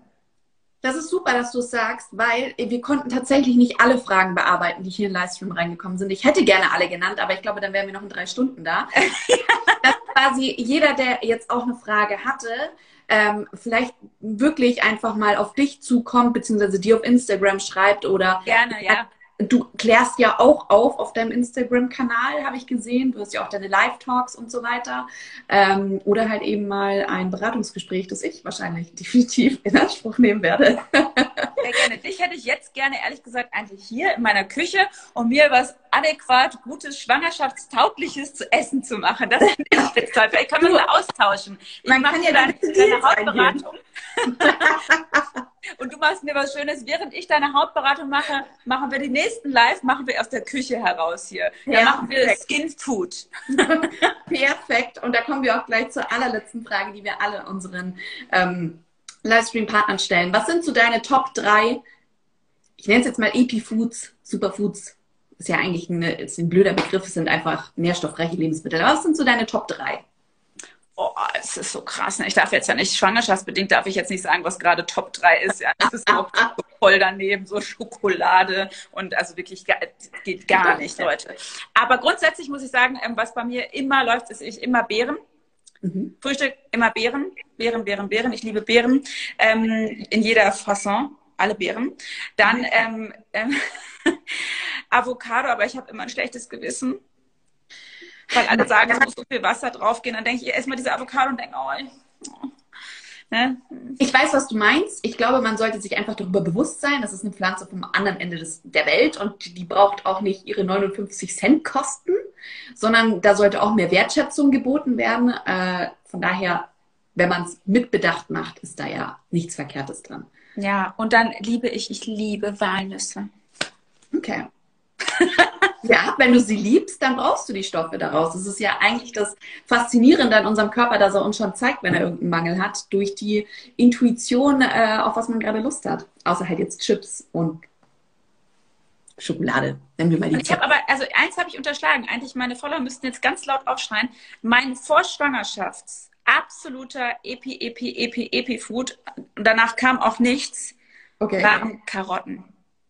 Das ist super, dass du es sagst, weil wir konnten tatsächlich nicht alle Fragen bearbeiten, die hier in Livestream reingekommen sind. Ich hätte gerne alle genannt, aber ich glaube, dann wären wir noch in drei Stunden da. dass quasi jeder, der jetzt auch eine Frage hatte, ähm, vielleicht wirklich einfach mal auf dich zukommt, beziehungsweise dir auf Instagram schreibt oder gerne, ja du klärst ja auch auf auf deinem Instagram-Kanal, habe ich gesehen. Du hast ja auch deine Live-Talks und so weiter. Ähm, oder halt eben mal ein Beratungsgespräch, das ich wahrscheinlich definitiv in Anspruch nehmen werde. Sehr gerne. Dich hätte ich jetzt gerne, ehrlich gesagt, eigentlich hier in meiner Küche, um mir was adäquat, gutes, schwangerschaftstaugliches zu essen zu machen. Das finde ich jetzt toll. Vielleicht können wir uns austauschen. Ich Man kann ja deine, deine Hautberatung. Und du machst mir was Schönes. Während ich deine Hautberatung mache, machen wir die nächsten Live, machen wir aus der Küche heraus hier. Da ja, machen wir. Skin Food. perfekt. Und da kommen wir auch gleich zur allerletzten Frage, die wir alle unseren ähm, Livestream-Partnern stellen. Was sind so deine Top 3, ich nenne es jetzt mal Epi-Foods, Superfoods, ist ja eigentlich eine, ist ein blöder Begriff, es sind einfach nährstoffreiche Lebensmittel. Aber was sind so deine Top 3? Oh, es ist so krass. Ne? Ich darf jetzt ja nicht, schwangerschaftsbedingt darf ich jetzt nicht sagen, was gerade Top 3 ist. Ja, das ist so voll daneben, so Schokolade und also wirklich geht gar nicht, Leute. Aber grundsätzlich muss ich sagen, ähm, was bei mir immer läuft, ist ich immer Beeren. Mhm. Frühstück immer Beeren, Beeren, Beeren, Beeren. Ich liebe Beeren ähm, in jeder Fasson, alle Beeren. Dann mhm. ähm, ähm, Avocado, aber ich habe immer ein schlechtes Gewissen. Weil alle sagen, es muss so viel Wasser draufgehen. Dann denke ich erstmal diese Avocado und denke, oh, Ne? Ich weiß, was du meinst. Ich glaube, man sollte sich einfach darüber bewusst sein, das ist eine Pflanze vom anderen Ende des, der Welt und die braucht auch nicht ihre 59 Cent kosten, sondern da sollte auch mehr Wertschätzung geboten werden. Äh, von daher, wenn man es mit Bedacht macht, ist da ja nichts Verkehrtes dran. Ja, und dann liebe ich, ich liebe Walnüsse. Okay. Ja, wenn du sie liebst, dann brauchst du die Stoffe daraus. Das ist ja eigentlich das Faszinierende an unserem Körper, dass er uns schon zeigt, wenn er irgendeinen Mangel hat, durch die Intuition, äh, auf was man gerade Lust hat. Außer halt jetzt Chips und Schokolade. Nehmen wir mal die ich habe aber, also eins habe ich unterschlagen. Eigentlich meine Follower müssten jetzt ganz laut aufschreien. Mein Vorschwangerschafts absoluter Epi, Epi, Epi, Epi-Food, und danach kam auch nichts, okay. waren Karotten.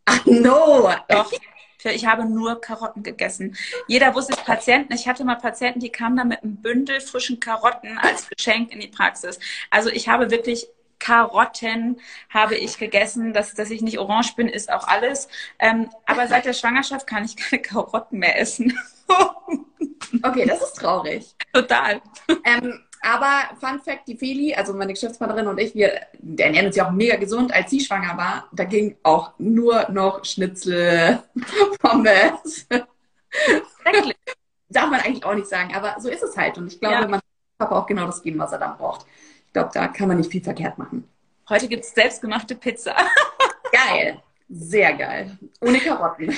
Ach no! Doch. Ich habe nur Karotten gegessen. Jeder wusste es Patienten. Ich hatte mal Patienten, die kamen da mit einem Bündel frischen Karotten als Geschenk in die Praxis. Also ich habe wirklich Karotten habe ich gegessen. Dass, dass ich nicht orange bin, ist auch alles. Ähm, aber seit der Schwangerschaft kann ich keine Karotten mehr essen. okay, das ist traurig. Total. Ähm, aber Fun Fact, die Feli, also meine Geschäftspartnerin und ich, wir ernähren uns ja auch mega gesund. Als sie schwanger war, da ging auch nur noch Schnitzel, Pommes. Darf man eigentlich auch nicht sagen, aber so ist es halt. Und ich glaube, ja. man hat auch genau das geben, was er dann braucht. Ich glaube, da kann man nicht viel verkehrt machen. Heute gibt es selbstgemachte Pizza. geil. Sehr geil. Ohne Karotten.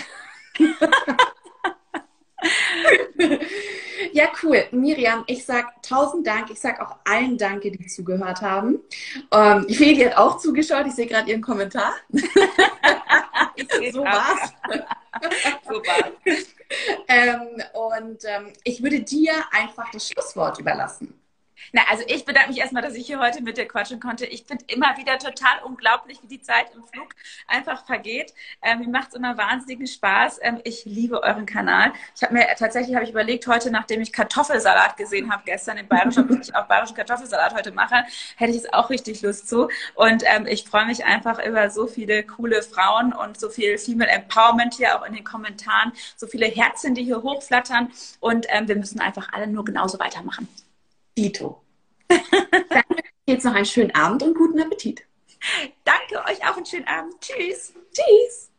Ja, cool. Miriam, ich sag tausend Dank. Ich sag auch allen Danke, die zugehört haben. Ähm, Feli hat auch zugeschaut. Ich sehe gerade ihren Kommentar. so war's. so war's. Ähm, und ähm, ich würde dir einfach das Schlusswort überlassen. Na, also ich bedanke mich erstmal, dass ich hier heute mit dir quatschen konnte. Ich finde immer wieder total unglaublich, wie die Zeit im Flug einfach vergeht. Ähm, mir macht es immer wahnsinnigen Spaß. Ähm, ich liebe euren Kanal. Ich habe mir tatsächlich habe ich überlegt, heute, nachdem ich Kartoffelsalat gesehen habe gestern in Bayerisch, ob ich auch bayerischen Kartoffelsalat heute mache, hätte ich es auch richtig Lust zu. Und ähm, ich freue mich einfach über so viele coole Frauen und so viel Female Empowerment hier auch in den Kommentaren, so viele Herzen, die hier hochflattern. Und ähm, wir müssen einfach alle nur genauso weitermachen. Dito. Dann jetzt noch einen schönen Abend und guten Appetit. Danke euch auch einen schönen Abend. Tschüss. Tschüss.